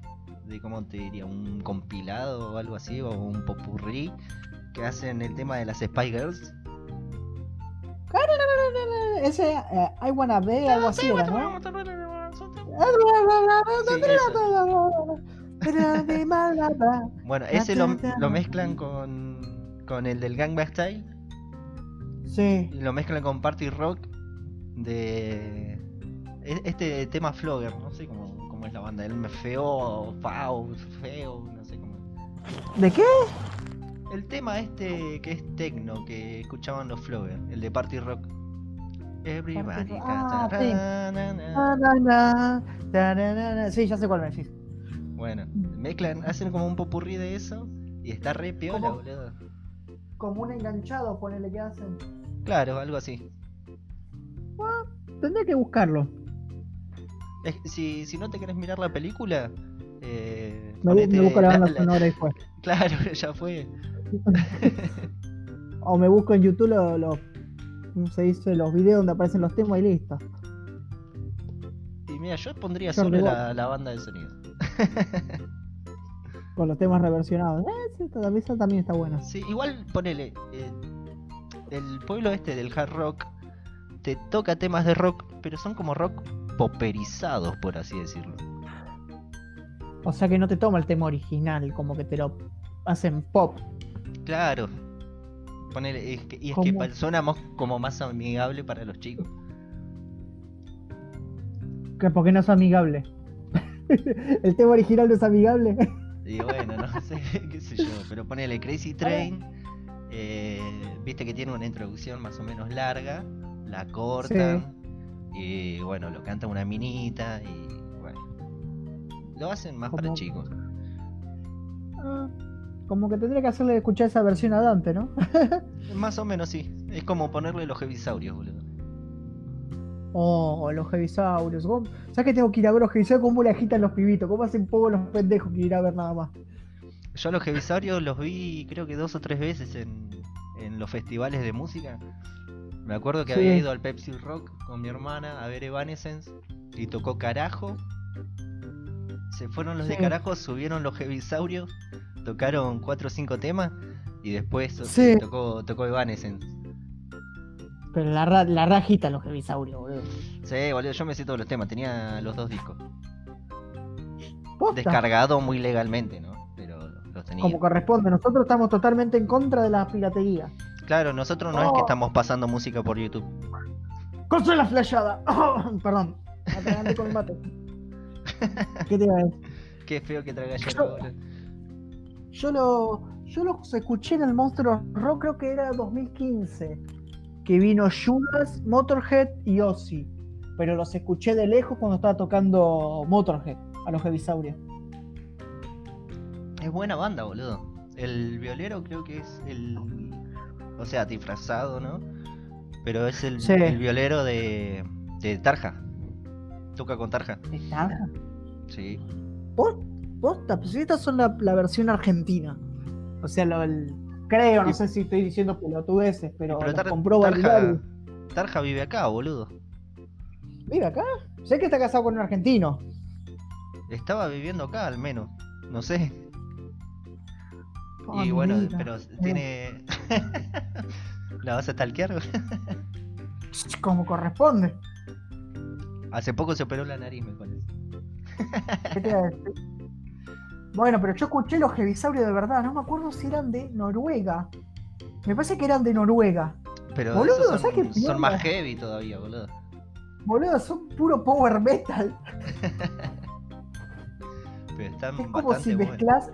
de, ¿cómo te diría? Un compilado o algo así, o un popurrí que hacen el tema de las Spy Girls. Ese eh, I Wanna Be, algo así era, ¿no? Sí. Bueno, ese lo, lo mezclan con, con el del Gangbang Style Sí, y lo mezclan con Party Rock de este tema Flogger, no sé cómo, cómo es la banda, el feo, fao, feo, no sé cómo. ¿de qué? El tema este que es techno que escuchaban los Flogger, el de Party Rock. Everybody Ah, canta, sí. na, ya sé cuál me decís. Bueno, mezclan, hacen como un popurrí de eso y está re piola, ¿Cómo? boludo. Como un enganchado, ponele que hacen. Claro, algo así. Tendría que buscarlo. Es- si, si no te querés mirar la película, eh, Me, bu- ponete me busco la banda la- sonora y fue. Claro, ya fue. O me busco en YouTube los, ¿cómo se dice? los videos donde aparecen los temas y listo. Y mira, yo pondría Jordi solo la, la banda de sonido. Con los temas reversionados. Eh, esa también está buena. Sí, igual ponele. eh, el pueblo este del hard rock te toca temas de rock, pero son como rock poperizados, por así decirlo. O sea que no te toma el tema original, como que te lo hacen pop. Claro. Ponele, es que- y es ¿Cómo? que suena mo- como más amigable para los chicos. Que porque no es amigable. el tema original no es amigable. Y bueno, no sé, qué sé yo, pero ponele Crazy Train, eh, viste que tiene una introducción más o menos larga, la cortan y bueno, lo canta una minita y bueno, lo hacen más para chicos. Ah, como que tendría que hacerle escuchar esa versión a Dante, ¿no? Más o menos sí, es como ponerle los heavisaurios, boludo. Oh, los heavisaurios. ¿Cómo- ¿Sabes que tengo que ir a ver los heavisaurios? ¿Cómo le agitan los pibitos? ¿Cómo hacen poco los pendejos que ir a ver nada más? Yo a los heavisaurios los vi creo que dos o tres veces en, en los festivales de música. Me acuerdo que Sí. había ido al Pepsi Rock con mi hermana a ver Evanescence y tocó carajo. Se fueron los de carajo, subieron los heavisaurios, tocaron cuatro o cinco temas y después Sí. tocó, tocó Evanescence. Pero la, ra- la rajita los heavisaurios, boludo. Sí, boludo, yo me sé todos los temas, tenía los dos discos. Posta, Descargado muy legalmente, ¿no? Pero los tenía. como corresponde. Nosotros estamos totalmente en contra de la piratería. Claro, nosotros no es que Oh. estamos pasando música por YouTube. ¡Consola flashada! Perdón. Atraganté con el mate. ¿Qué te iba a decir? Qué feo que traga Yo-. Yo lo, yo los escuché en el Monster Rock, creo que era 2015. Que vino Judas, Motorhead y Ozzy. Pero los escuché de lejos cuando estaba tocando Motorhead a los Heavisaurios. Es buena banda, boludo. El violero creo que es el. O sea, disfrazado, ¿no? Pero es el, Sí. el violero de, de Tarja. Toca con Tarja. ¿Está? Sí. Pos- Posta, pues estas son la, la versión argentina. O sea, lo, el- creo, no Y- sé si estoy diciendo pelotudeces, pero, Pero Tar- compró Tarja. Tarja vive acá, boludo. Vive acá. Sé que está casado con un argentino. Estaba viviendo acá al menos. No sé. Ah, y bueno, mira. pero tiene. ¿La vas a stalkear? Como corresponde. Hace poco se operó la nariz, me parece. ¿Qué te a decir? Bueno, pero yo escuché los Jevisaurios de verdad, no me acuerdo si eran de Noruega. Me parece que eran de Noruega. Pero Boludo, esos ¿sabes qué son, son más heavy todavía, boludo. Boludo, son puro power metal. Pero están Es como si buenos.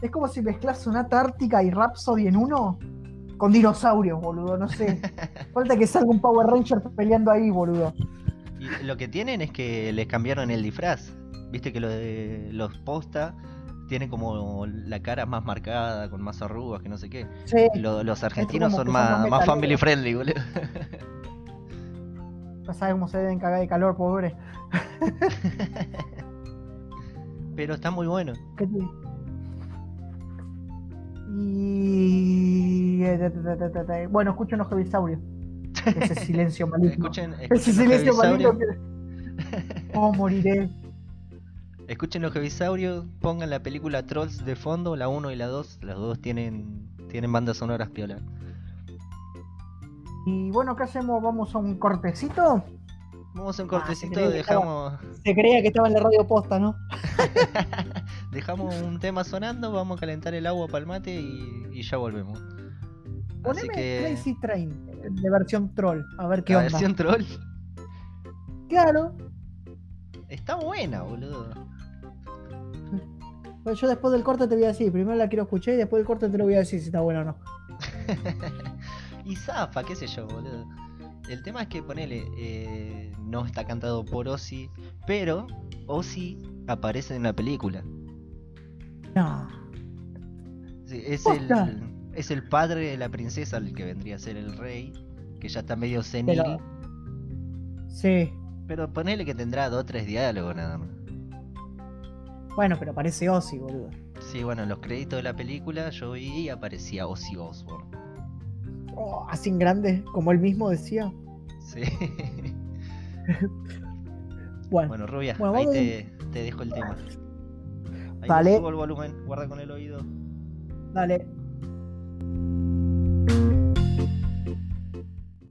Es como si mezclas Sonata Ártica y Rhapsody en uno con dinosaurios, boludo, no sé. Falta que salga un Power Ranger peleando ahí, boludo. Y lo que tienen es que les cambiaron el disfraz. Viste que lo de los posta tienen como la cara más marcada, con más arrugas, que no sé qué. Sí, Lo- los argentinos son más, family friendly, boludo. ya sabes cómo se deben cagar de calor, pobre. Pero está muy bueno. ¿Qué Y. eh, Bueno, escuchen los Jevisaurios. Ese silencio maligno. Escuchen, Ese escuchen los silencio maligno que. Oh, moriré. Escuchen los Jevisaurios, pongan la película Trolls de fondo, la 1 y la 2. Las dos tienen, tienen bandas sonoras piola. Y bueno, ¿qué hacemos? ¿Vamos a un cortecito? Vamos a un Ah, se cortecito, que dejamos, Se creía que estaba en la radio posta, ¿no? dejamos un tema sonando, vamos a calentar el agua para el mate y, y ya volvemos. Así Poneme que Crazy Train de versión troll, a ver qué la onda. versión troll Claro, está buena, boludo. pues yo después del corte te voy a decir, primero la quiero escuchar y después del corte te lo voy a decir si está buena o no. y zafa, qué sé yo, boludo. El tema es que ponele, eh, no está cantado por Ozzy, pero Ozzy aparece en la película. No. Sí, es el, es el padre de la princesa, el que vendría a ser el rey, que ya está medio senil. Pero- Sí. Pero ponele que tendrá dos o tres diálogos nada más. Bueno, pero parece Ozzy, boludo. Sí, bueno, en los créditos de la película yo vi y aparecía Ozzy Osbourne. Oh, así en grande, como él mismo decía. Sí. Bueno, bueno, Rubia, Bueno, ahí te, te dejo el tema. Ahí Dale. subo el volumen, guarda con el oído. dale.